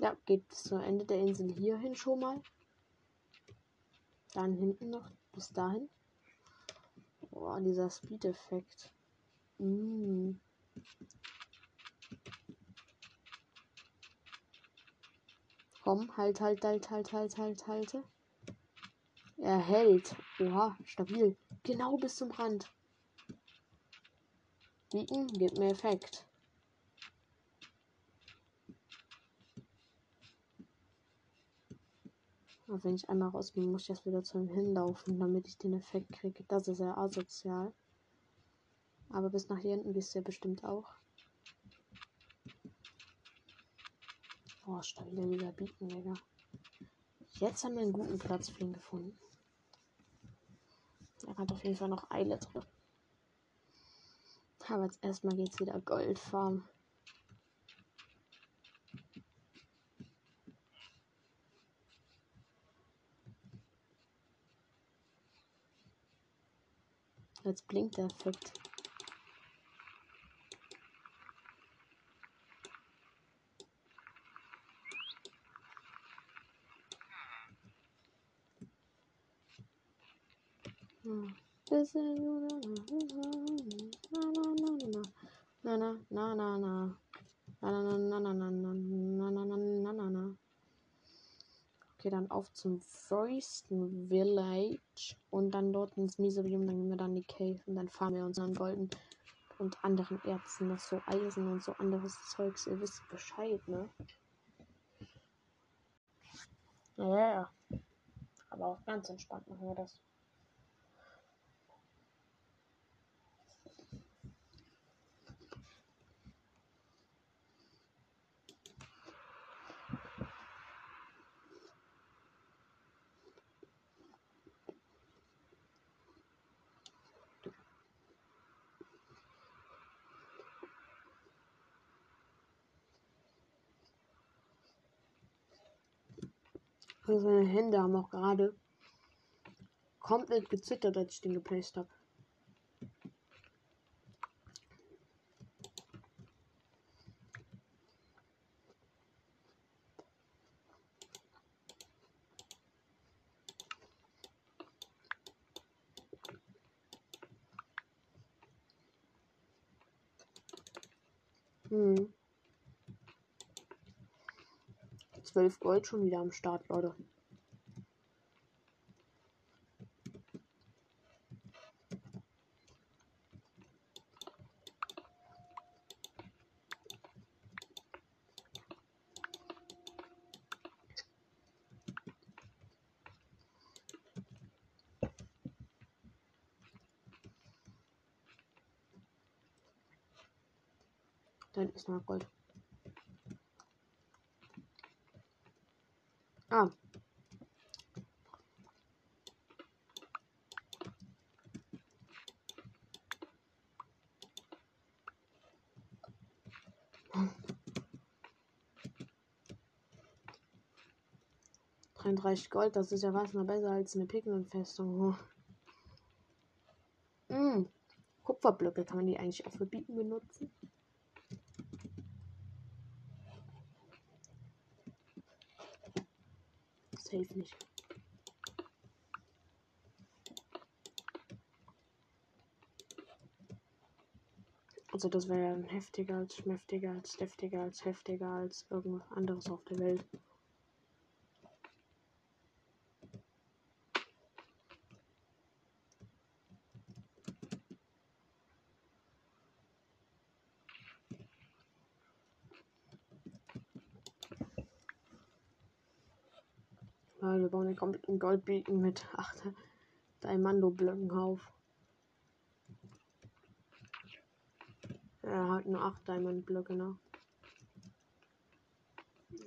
Ja, geht bis zum Ende der Insel hierhin schon mal. Dann hinten noch bis dahin. Boah, dieser Speed-Effekt. Mm. Komm, halt, halt, halt, halt, halt, halt, halte. Er hält. Oha, stabil. Genau bis zum Rand. Bieten gibt mir Effekt. Aber wenn ich einmal raus bin, muss ich erst wieder zu ihm hinlaufen, damit ich den Effekt kriege. Das ist ja asozial. Aber bis nach hier hinten wisst ihr bestimmt auch. Boah, stabil dieser Bieten, Digga. Jetzt haben wir einen guten Platz für ihn gefunden. Er hat auf jeden Fall noch Eile drin. Aber jetzt erstmal geht's wieder Goldfarm. Jetzt blinkt der Effekt. Okay, dann auf zum Frosten Village und dann dort ins Misebium, dann gehen wir dann die Cave und dann fahren wir uns an Golden und anderen Erzen, noch so Eisen und so anderes Zeugs. Ihr wisst Bescheid, ne? Ja, ja. Aber auch ganz entspannt machen wir das. Also seine Hände haben auch gerade komplett gezittert, als ich den geplaced habe. Hm. 12 Gold schon wieder am Start, Leute. Dann ist noch Gold. 35 Gold, das ist ja was noch besser als eine Pigmentfestung. Mm. Hm. Kupferblöcke, kann man die eigentlich auch für Bieten benutzen? Das hilft nicht. Also das wäre ja heftiger als schmäftiger als deftiger als heftiger als irgendwas anderes auf der Welt. Goldbeacon mit 8 Diamando-Blöcken auf. Er hat nur 8 Diamond-Blöcke noch.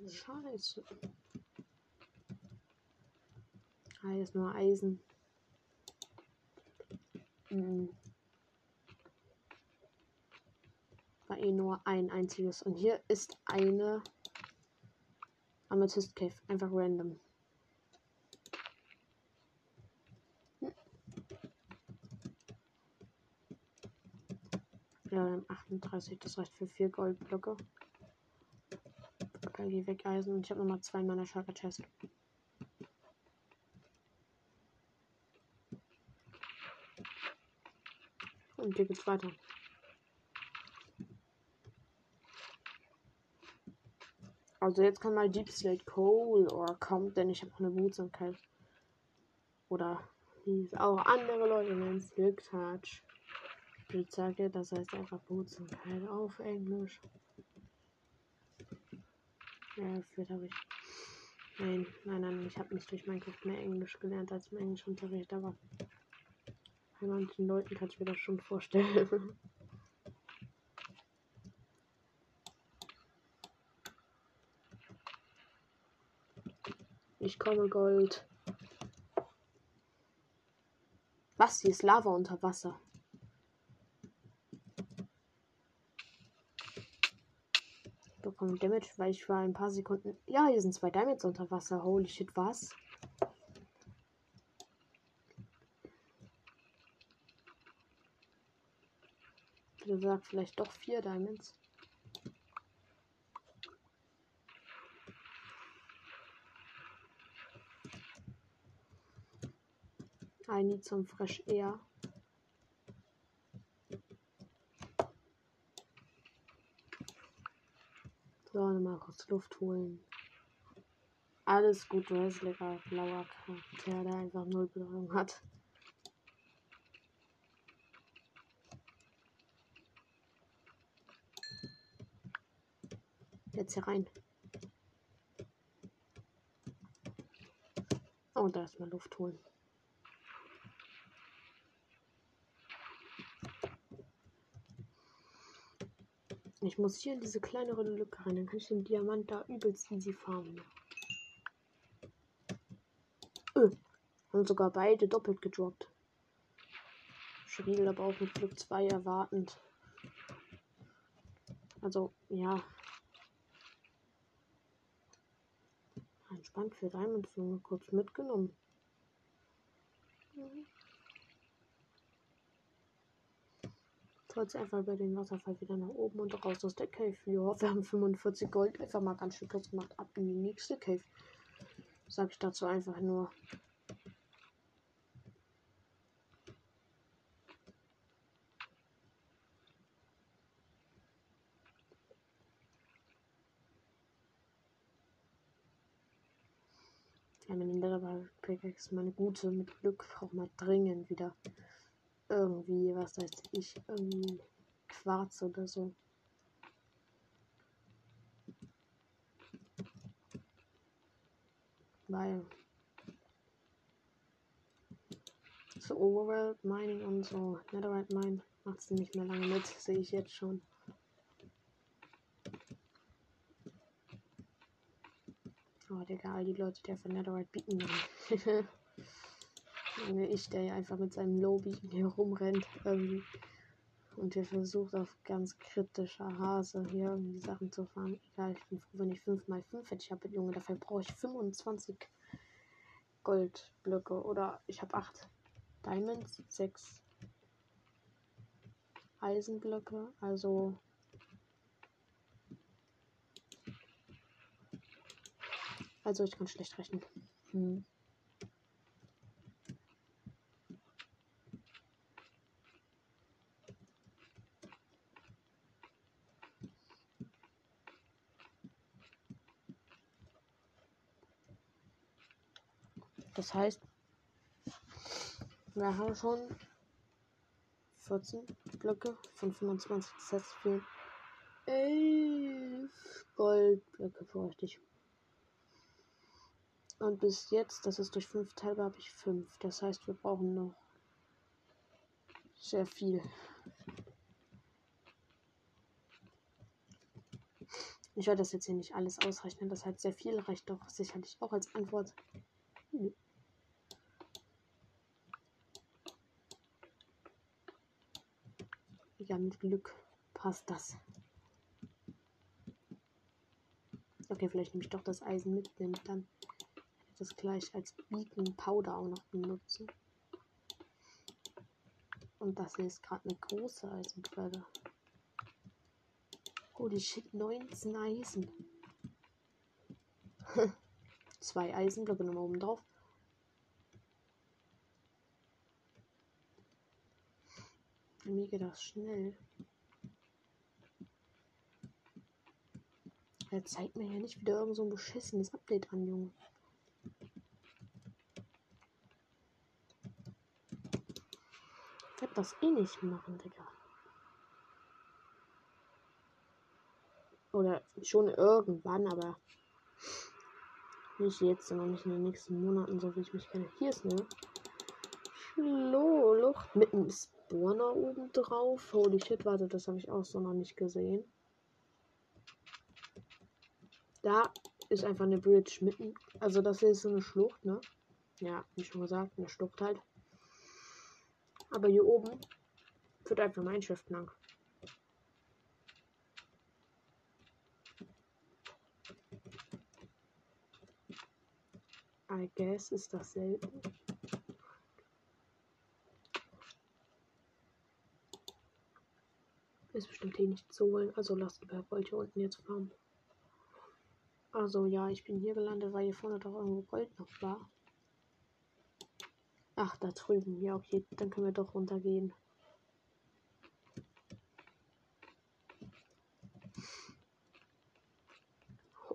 Scheiße. Ah, ist nur Eisen. Mhm. War eh nur ein einziges. Und hier ist eine Amethyst Cave. Einfach random. Ja, 38, das reicht für 4 Goldblöcke. Okay, geh weg. Und ich habe nochmal zwei in meiner Shaka Chest. Und hier geht's weiter. Also jetzt kann mal Deep Slate Coal oder kommt, denn ich habe noch eine Behutsamkeit. Oder wie es auch andere Leute nennen, Silk Touch. Spitzhacke, das heißt einfach Bootsamkeit auf Englisch. Ja, das habe ich. Nein, nein, nein, ich habe nicht durch Minecraft mehr Englisch gelernt als im Englischunterricht, aber bei manchen Leuten kann ich mir das schon vorstellen. Ich komme Gold. Was? Hier ist Lava unter Wasser. Bekommen Damage, weil ich war ein paar Sekunden. Ja, hier sind zwei Diamonds unter Wasser. Holy shit, was? Du sagst vielleicht doch vier Diamonds. I need some fresh air. So, mal kurz Luft holen. Alles gut, du hast lecker blauer Charakter, der einfach null Bedeutung hat. Jetzt hier rein. Und erstmal Luft holen. Ich muss hier in diese kleinere Lücke rein, dann kann ich den Diamant da übelst easy farmen. Öh, haben sogar beide doppelt gedroppt. Schriel aber auch mit Glück 2 erwartend. Also, ja. Entspannt für Diamonds nur kurz mitgenommen. Trotz einfach über den Wasserfall wieder nach oben und raus aus der Cave. Ja, wir haben 45 Gold. Einfach mal ganz schön Platz gemacht. Ab in die nächste Cave. Sag ich dazu einfach nur. Ja, meine Leather Pickaxe, meine gute, mit Glück braucht man dringend wieder irgendwie, was weiß ich, irgendwie Quarz oder so. Weil so Overworld Mining und so Netherite Mine macht sie nicht mehr lange mit, sehe ich jetzt schon. Oh, Digga, all die Leute, die von Netherite bieten. ich, der ja einfach mit seinem Lobby hier rumrennt irgendwie. Und hier versucht auf ganz kritischer Hase hier irgendwie Sachen zu fahren. Egal, ich bin froh, wenn ich 5 mal 5 fertig habe, Junge. Dafür brauche ich 25 Goldblöcke. Oder ich habe 8 Diamonds, 6 Eisenblöcke. Also Also ich kann schlecht rechnen. Hm. Das heißt, wir haben schon 14 Blöcke von 25. Das für 11 Goldblöcke bräuchte ich. Und bis jetzt, das ist durch 5 teilbar, habe ich 5. Das heißt, wir brauchen noch sehr viel. Ich werde das jetzt hier nicht alles ausrechnen. Das heißt, sehr viel reicht doch sicherlich auch als Antwort. Hm. Ja, mit Glück passt das. Okay, vielleicht nehme ich doch das Eisen mit, ich dann das gleich als Beacon Powder auch noch benutzen. Und das hier ist gerade eine große Eisenquelle. Holy shit, 19 Eisen. Zwei Eisenblöcke nochmal oben drauf. Mir das schnell. Er zeigt mir ja nicht wieder irgend so ein beschissenes Update an, Junge. Ich werde das eh nicht machen, Digga. Oder schon irgendwann, aber nicht jetzt, sondern nicht in den nächsten Monaten, so wie ich mich kenne. Hier ist eine Schlucht mit einem Spawner oben drauf. Holy shit, warte, das habe ich auch so noch nicht gesehen. Da ist einfach eine Bridge mitten. Also das hier ist so eine Schlucht, ne? Ja, wie schon gesagt, eine Schlucht halt. Aber hier oben führt einfach mein Schiff lang. I guess ist das selten. Ist bestimmt hier nicht zu holen. Also lasst lieber Gold hier unten jetzt farmen. Also ja, ich bin hier gelandet, weil hier vorne doch irgendwo Gold noch war. Ach, da drüben. Ja, okay, dann können wir doch runtergehen.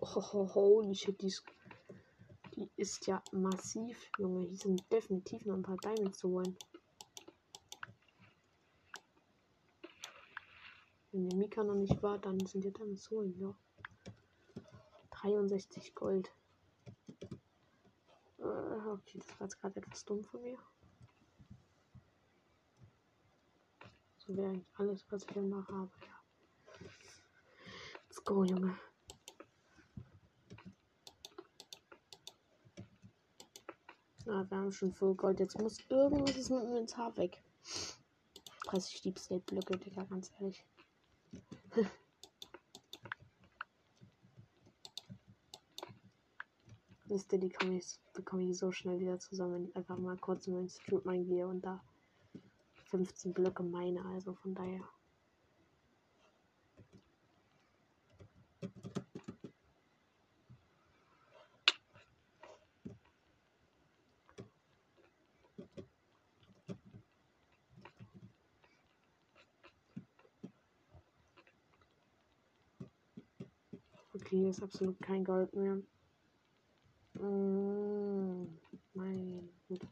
Holy shit, die ist, die ist ja massiv, Junge. Hier sind definitiv noch ein paar Diamonds zu holen. Wenn der Mika noch nicht war, dann sind die dann so, ja. 63 Gold. Äh, okay, das war jetzt gerade etwas dumm von mir. So wäre eigentlich alles, was ich noch habe. Ja. Let's go, Junge. Ah, wir haben schon voll Gold. Jetzt muss irgendwas mit dem Inventar weg. 30 Deep State Blöcke, Digga, ganz ehrlich. Wisst ihr, die komme ich, bekomme ich so schnell wieder zusammen, einfach mal kurz in mein Street Mine gehe und da 15 Blöcke meine, also von daher. Okay, hier ist absolut kein Gold mehr. Mm, mein Gut.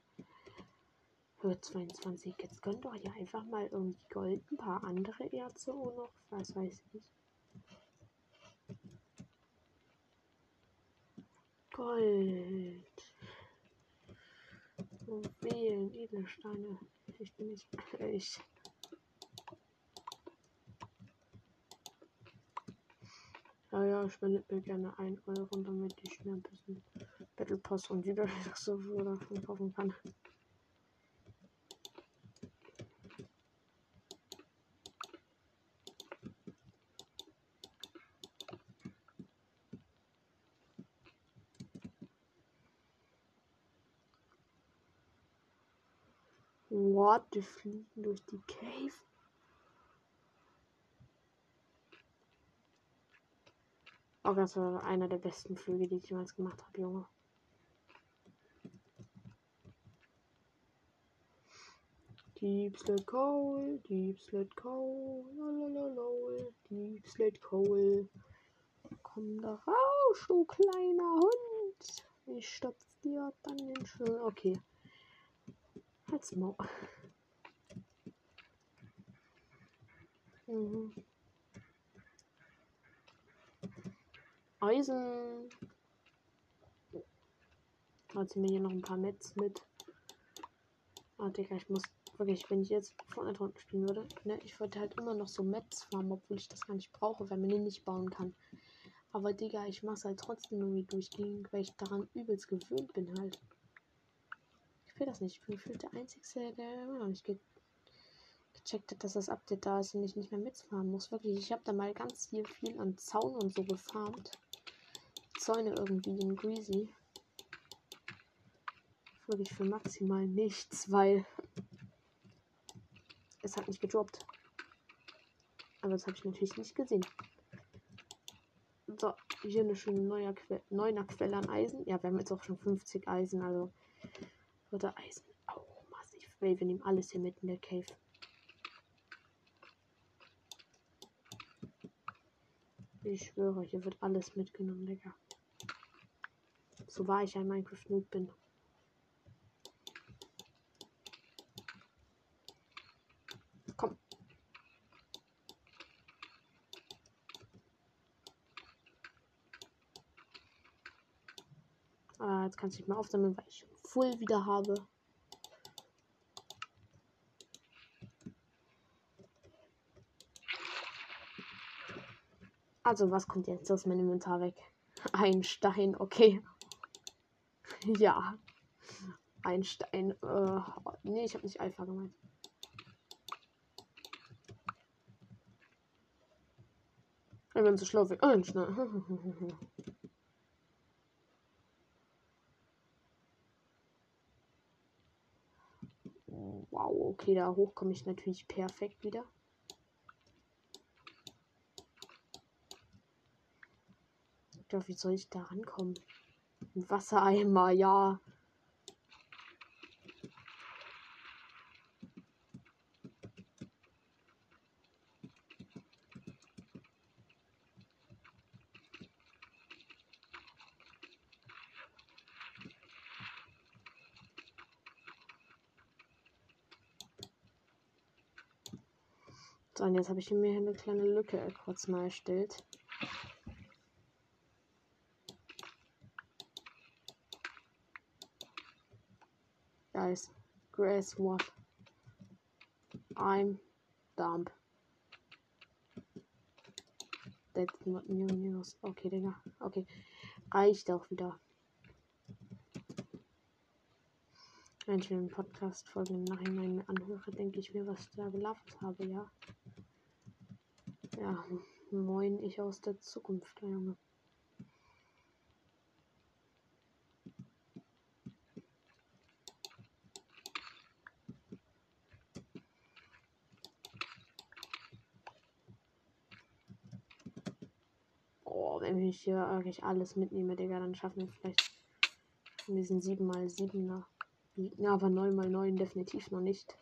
Höhe 22. Jetzt könnt ihr ja einfach mal irgendwie Gold, ein paar andere Erze und noch, was weiß ich. Gold. Juwelen, Edelsteine. Ich bin nicht gleich. Ja, ja, spendet mir gerne 1 Euro, damit ich mir ein bisschen Battle Pass und wieder so davon kaufen kann. What? Die fliegen durch die Cave? Oh, das war einer der besten Flüge, die ich jemals gemacht habe, Junge. Deep Sled Coal, Deep Sled Coal, lalalala, Deep Sled Coal. Komm da raus, du kleiner Hund. Ich stopf dir dann den schön. Okay. Halt's Maul. Mhm. Eisen. Hat mir hier noch ein paar Metz mit. Ah, Digga, ich muss wirklich, wenn ich jetzt vorne drunten spielen würde, ne, ich wollte halt immer noch so Metz farmen, obwohl ich das gar nicht brauche, weil man den nicht bauen kann. Aber Digga, ich mach's halt trotzdem irgendwie durchgehend, weil ich daran übelst gewöhnt bin halt. Ich will das nicht. Ich bin gefühlt der Einzige, der immer noch nicht ge gecheckt hat, dass das Update da ist und ich nicht mehr mitfahren muss. Wirklich, ich habe da mal ganz viel, viel an Zaun und so gefarmt. Zäune irgendwie in Greasy. Wirklich für maximal nichts, weil es hat nicht gedroppt. Aber das habe ich natürlich nicht gesehen. So, hier eine schöne neue que neuner Quelle an Eisen. Ja, wir haben jetzt auch schon 50 Eisen, also wird der Eisen auch massiv. Weil wir nehmen alles hier mit in der Cave. Ich schwöre, hier wird alles mitgenommen, Digga. So war ich ein Minecraft-Noob bin. Komm. Ah, jetzt kann ich nicht mehr aufsammeln, weil ich Full wieder habe. Also, was kommt jetzt aus meinem Inventar weg? Ein Stein, okay. Ja. Ein Stein. Äh, nee, ich habe nicht Alpha gemeint. Ich bin so schlau wie ein Stein. Wow, okay, da hoch komme ich natürlich perfekt wieder. Glaube, wie soll ich da rankommen? Wassereimer, ja. So, und jetzt habe ich mir eine kleine Lücke kurz mal erstellt. Guys, grass what? I'm dumb. That's not new news. Okay, Digga. Okay. Reicht auch wieder. Wenn ich mir einen Podcast-Folge im Nachhinein anhöre, denke ich mir, was ich da gelabert habe, ja. Ja, moin, ich aus der Zukunft, Junge. Oh, wenn ich hier eigentlich alles mitnehme, Digga, dann schaffen wir vielleicht diesen 7x7er. Ja, aber 9x9 definitiv noch nicht.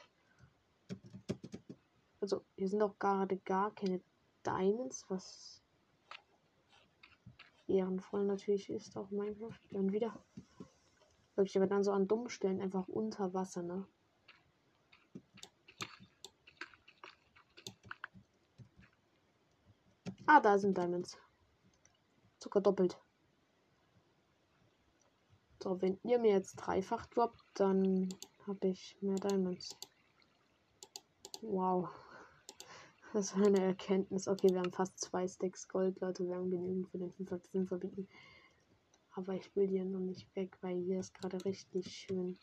Also, hier sind auch gerade gar keine Diamonds, was ehrenvoll natürlich ist, auch Minecraft. Dann wieder. Wirklich, aber dann so an dummen Stellen einfach unter Wasser, ne? Ah, da sind Diamonds. Sogar doppelt. So, wenn ihr mir jetzt dreifach droppt, dann habe ich mehr Diamonds. Wow. Das war eine Erkenntnis. Okay, wir haben fast zwei Stacks Gold, Leute. Wir haben genügend für den 5 verbieten. Aber ich will hier noch nicht weg, weil hier ist gerade richtig schön.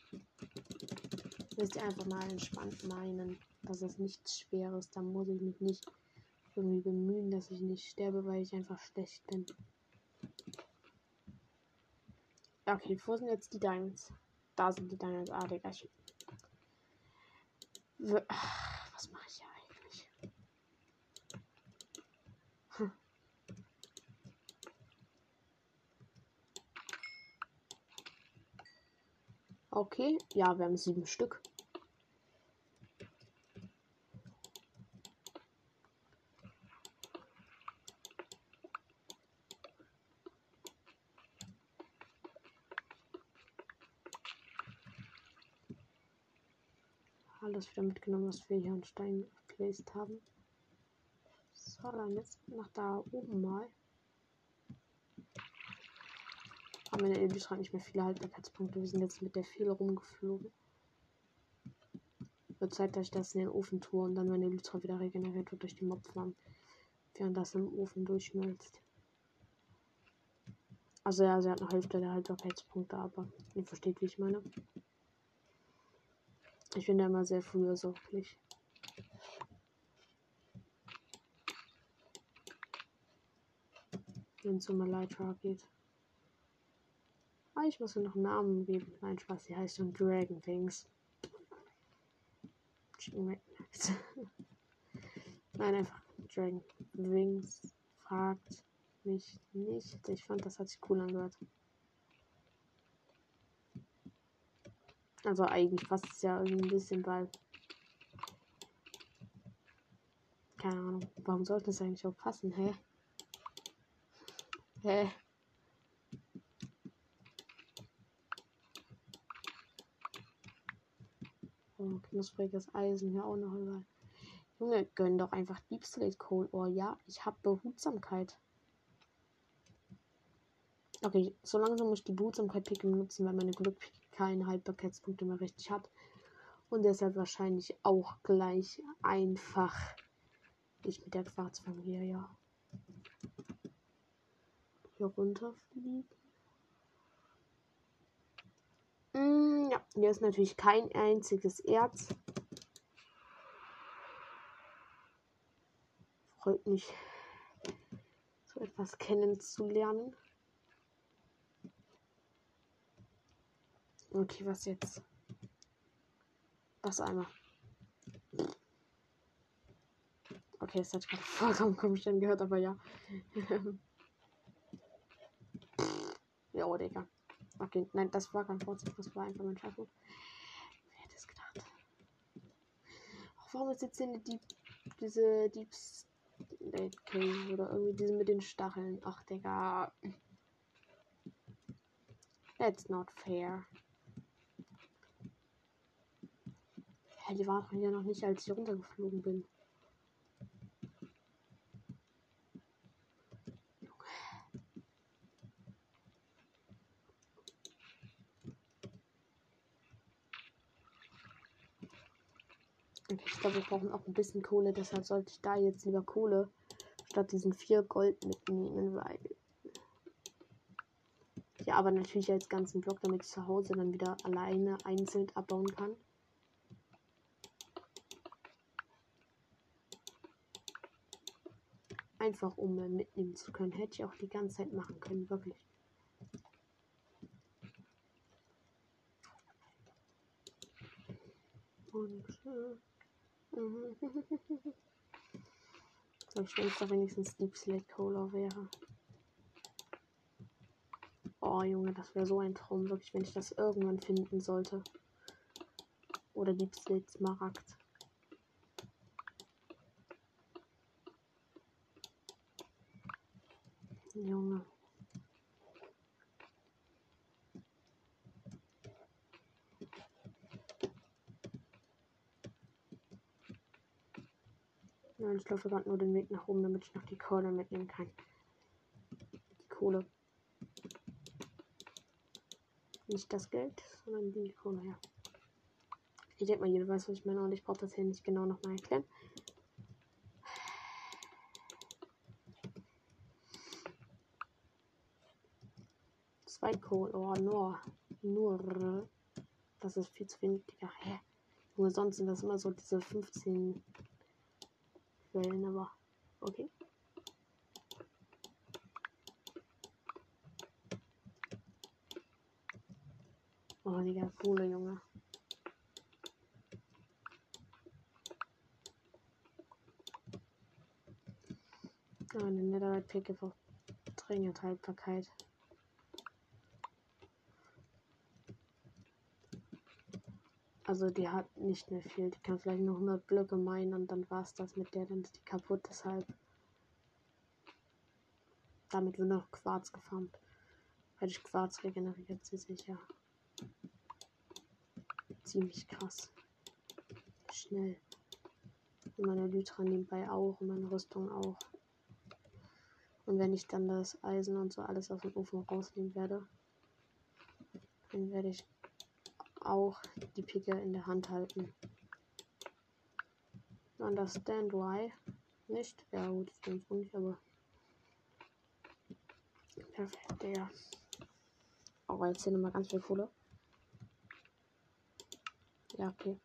Müsst ihr einfach mal entspannt meinen, dass es nichts Schweres. Da muss ich mich nicht irgendwie bemühen, dass ich nicht sterbe, weil ich einfach schlecht bin. Okay, wo sind jetzt die Diamonds? Da sind die Diamonds. Ah, Digga. Ich... Was mache ich hier eigentlich? Hm. Okay, ja, wir haben sieben Stück. Alles wieder mitgenommen, was wir hier an Stein geplaced haben. So, dann jetzt nach da oben mal. Haben wir in der Elytra nicht mehr viele Haltbarkeitspunkte. Wir sind jetzt mit der viel rumgeflogen. Wird Zeit, dass ich das in den Ofen tue und dann meine Elytra wieder regeneriert wird durch die Mobfarm. Während das im Ofen durchschmilzt. Also ja, sie hat noch Hälfte der Haltbarkeitspunkte, aber ihr versteht, wie ich meine. Ich bin da immer sehr fürsorglich. Wenn es um Elytra geht. Ah, ich muss mir noch einen Namen geben. Nein, Spaß, die heißt schon Dragon Wings. Nein, einfach Dragon Wings. Fragt mich nicht. Ich fand, das hat sich cool angehört. Also eigentlich passt es ja irgendwie ein bisschen, weil. Keine Ahnung. Warum sollte es eigentlich auch passen? Hä? Hä? Oh, knuspriges Eisen hier auch noch überall. Junge, gönn doch einfach Deep Slate Coal. Oh ja, ich hab Behutsamkeit. Okay, so langsam muss ich die Behutsamkeit Picke benutzen, weil meine Glück keine Haltbarkeitspunkte mehr richtig hat. Und deshalb wahrscheinlich auch gleich einfach ich mit der Quarzfamilie, ja. Hier runterfliegen. Mm, ja, hier ist natürlich kein einziges Erz. Freut mich, so etwas kennenzulernen. Okay, was jetzt? Was einmal. Okay, das hat gerade vollkommen komisch gehört, aber ja. ja, oh, Digga. Okay, nein, das war kein Vorzug, das war einfach mein Schaffen. Wer hätte es gedacht? Auch warum ist jetzt hier die, diese Deep State Cave oder irgendwie diese mit den Stacheln? Ach, Digga. That's not fair. Ja, die waren ja noch nicht, als ich runtergeflogen bin. Okay, ich glaube, wir brauchen auch ein bisschen Kohle, deshalb sollte ich da jetzt lieber Kohle statt diesen vier Gold mitnehmen, weil. Ja, aber natürlich als ganzen Block, damit ich zu Hause dann wieder alleine einzeln abbauen kann. Einfach um mitnehmen zu können. Hätte ich auch die ganze Zeit machen können, wirklich. Und. Äh, ich wenn es da wenigstens Deep Slate Cola wäre. Oh Junge, das wäre so ein Traum, wirklich, wenn ich das irgendwann finden sollte. Oder Deep Slate Smaragd. Junge. Nein, ich laufe gerade nur den Weg nach oben, damit ich noch die Kohle mitnehmen kann. Die Kohle. Nicht das Geld, sondern die Kohle, ja. Ich denke mal, jeder weiß, was ich meine und ich brauche das hier nicht genau nochmal erklären. Zwei Kohle, oh, nur, nur, das ist viel zu wenig, Digga. Hä? Nur sonst sind das immer so diese 15 Quellen, aber okay. Oh, Digga, Kohle, Junge. Ah, eine Netherite Picke für dringend Haltbarkeit. Also die hat nicht mehr viel. Die kann vielleicht nur 100 Blöcke meinen und dann war es das mit der. Dann ist die kaputt. Deshalb. Damit wird noch Quarz gefarmt. Weil durch Quarz regeneriert sie sich ja. Ziemlich krass. Schnell. Und meine Lytra nebenbei auch. Und meine Rüstung auch. Und wenn ich dann das Eisen und so alles aus dem Ofen rausnehmen werde, dann werde ich auch die Picke in der Hand halten. Understand why? Nicht? Ja gut, stimmt auch nicht, aber perfekt, ja. Aber jetzt hier nochmal ganz viel Kohle. Ja, okay.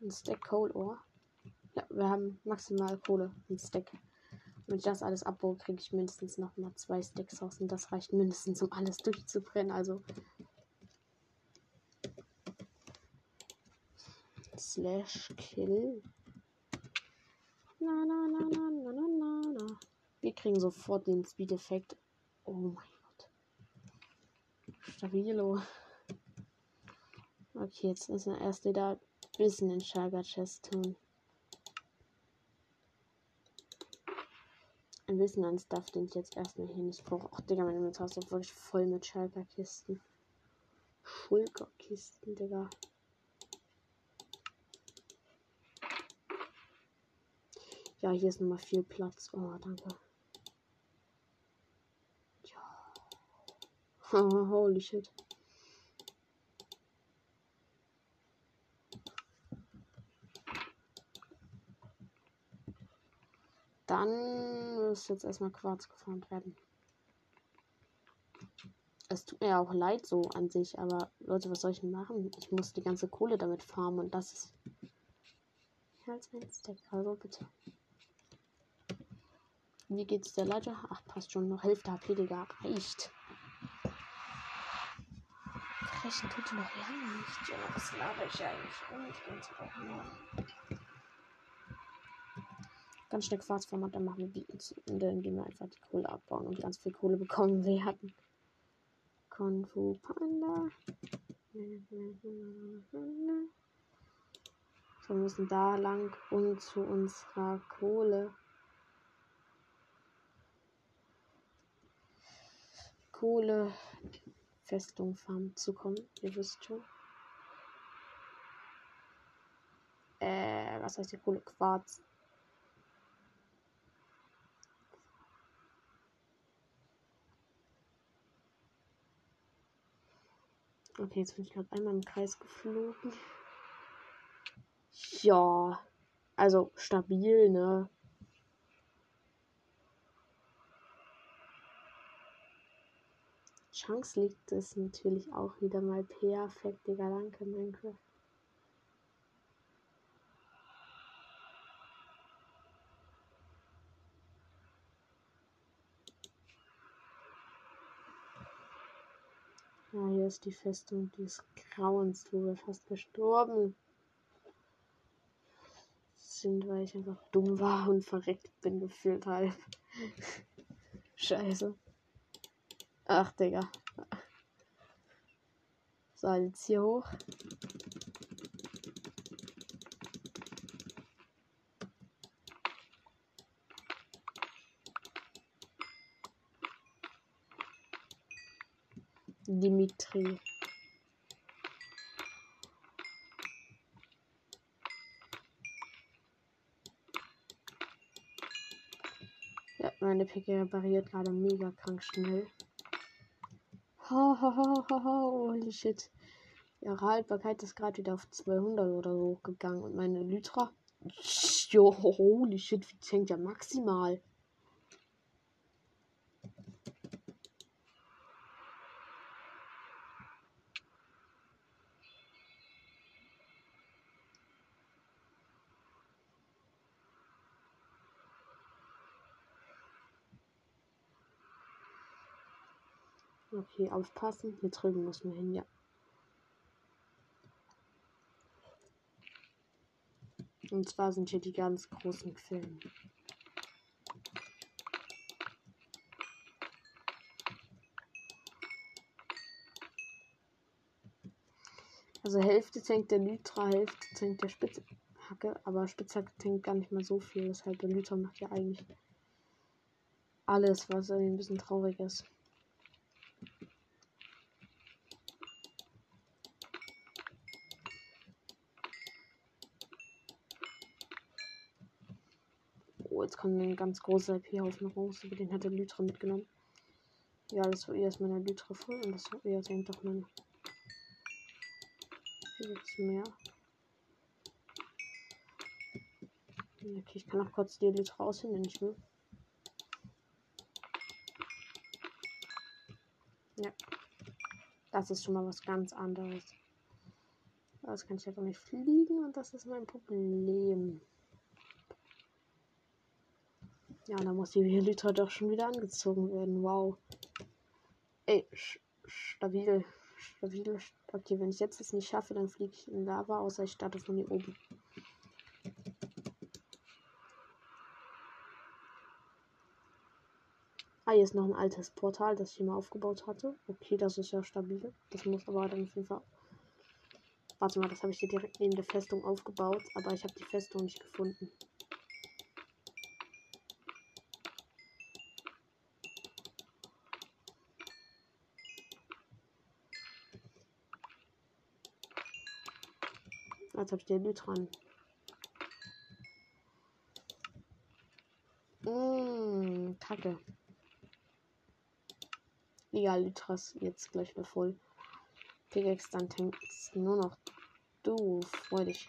Ein Stack Coal Ore. Ja, wir haben maximal Kohle. Ein Stack. Wenn ich das alles abbaue, kriege ich mindestens noch mal zwei Stacks raus. Und das reicht mindestens, um alles durchzubrennen. Also slash kill. Na, na, na, na, na, na, na, na. Wir kriegen sofort den Speed-Effekt. Oh mein Gott. Stabilo. Okay, jetzt ist er erst wieder ein bisschen in Shaga Chest tun. Ein bisschen an Stuff, den ich jetzt erstmal hier nicht brauche. Ach, Digga, mein Inventar ist wirklich voll mit Schalker-Kisten. Schulker-Kisten, Digga. Ja, hier ist nochmal viel Platz. Oh, danke. Ja. Holy shit. Dann muss jetzt erstmal Quarz gefarmt werden. Es tut mir ja auch leid so an sich, aber Leute, was soll ich denn machen? Ich muss die ganze Kohle damit farmen und das ist mehr als ein Stack. Also bitte. Wie geht's der Leiter? Ach, passt schon. Noch Hälfte HP, Digga. Reicht. Brechen tut noch lange nicht. Ja, was laber ich eigentlich? Oh, ich ganz Ganz schnell Quarzformat, dann machen wir Beats. Und dann gehen wir einfach die Kohle abbauen und ganz viel Kohle bekommen werden. Konfu Panda. So, wir müssen da lang und zu unserer Kohle. Kohlefestung Farm zu kommen. Ihr wisst schon. Äh, was heißt die Kohle? Quarz. Okay, jetzt bin ich gerade einmal im Kreis geflogen. Ja, also stabil, ne? Chance liegt es natürlich auch wieder mal perfekt, Digga. Danke, Minecraft. Ja, hier ist die Festung des Grauens. Du bist fast gestorben. Sind, weil ich einfach dumm war und verreckt bin, gefühlt halb. Scheiße. Ach, Digga. So, jetzt hier hoch. Dimitri. Ja, meine Picke repariert gerade mega krank schnell. Ha, holy shit. Ihre Haltbarkeit ist gerade wieder auf 200 oder so hochgegangen. Und meine Lytra. Jo, holy shit, wie hängt ja maximal. Okay, aufpassen. Hier drüben muss man hin, ja. Und zwar sind hier die ganz großen Quellen. Also Hälfte tankt der Lytra, Hälfte tankt der Spitzhacke, aber Spitzhacke tankt gar nicht mal so viel. Deshalb der Lytra macht ja eigentlich alles, was ein bisschen traurig ist. Kommt ein ganz großer IP-Haufen raus, aber den hat der Lytra mitgenommen. Ja, das war erst meine Lytra voll und das war eher doch meine. Hier gibt es mehr. Okay, ich kann auch kurz die Lytra aussehen, wenn ich will. Ja. Das ist schon mal was ganz anderes. Das kann ich einfach nicht fliegen und das ist mein Problem. Ja, da muss die Elytra doch schon wieder angezogen werden. Wow. Ey, stabil. Stabil. Okay, wenn ich jetzt das nicht schaffe, dann fliege ich in Lava, außer ich starte von hier oben. Ah, hier ist noch ein altes Portal, das ich hier mal aufgebaut hatte. Okay, das ist ja stabil. Das muss aber dann auf jeden Fall. Warte mal, das habe ich hier direkt neben der Festung aufgebaut, aber ich habe die Festung nicht gefunden. Habe ich den dran. Mmh, Kacke. Ja, Litras jetzt gleich mal voll. Pickaxe, dann tankst nur noch du. Freu dich.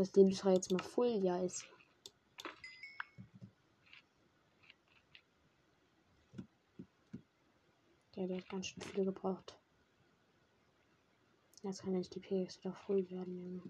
Dass die Lytra jetzt mal voll ja ist. Der, der hat ganz schön viel gebraucht. Jetzt kann jetzt die PX wieder voll werden, Junge.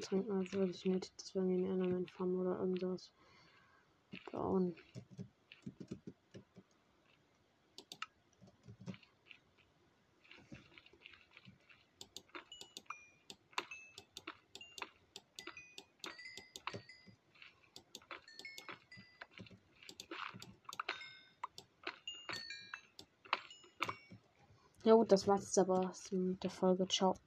Jetzt bringt man wirklich nicht, dass wir einen Element farmen oder irgendwas bauen. Ja gut, das war's jetzt aber mit der Folge. Ciao.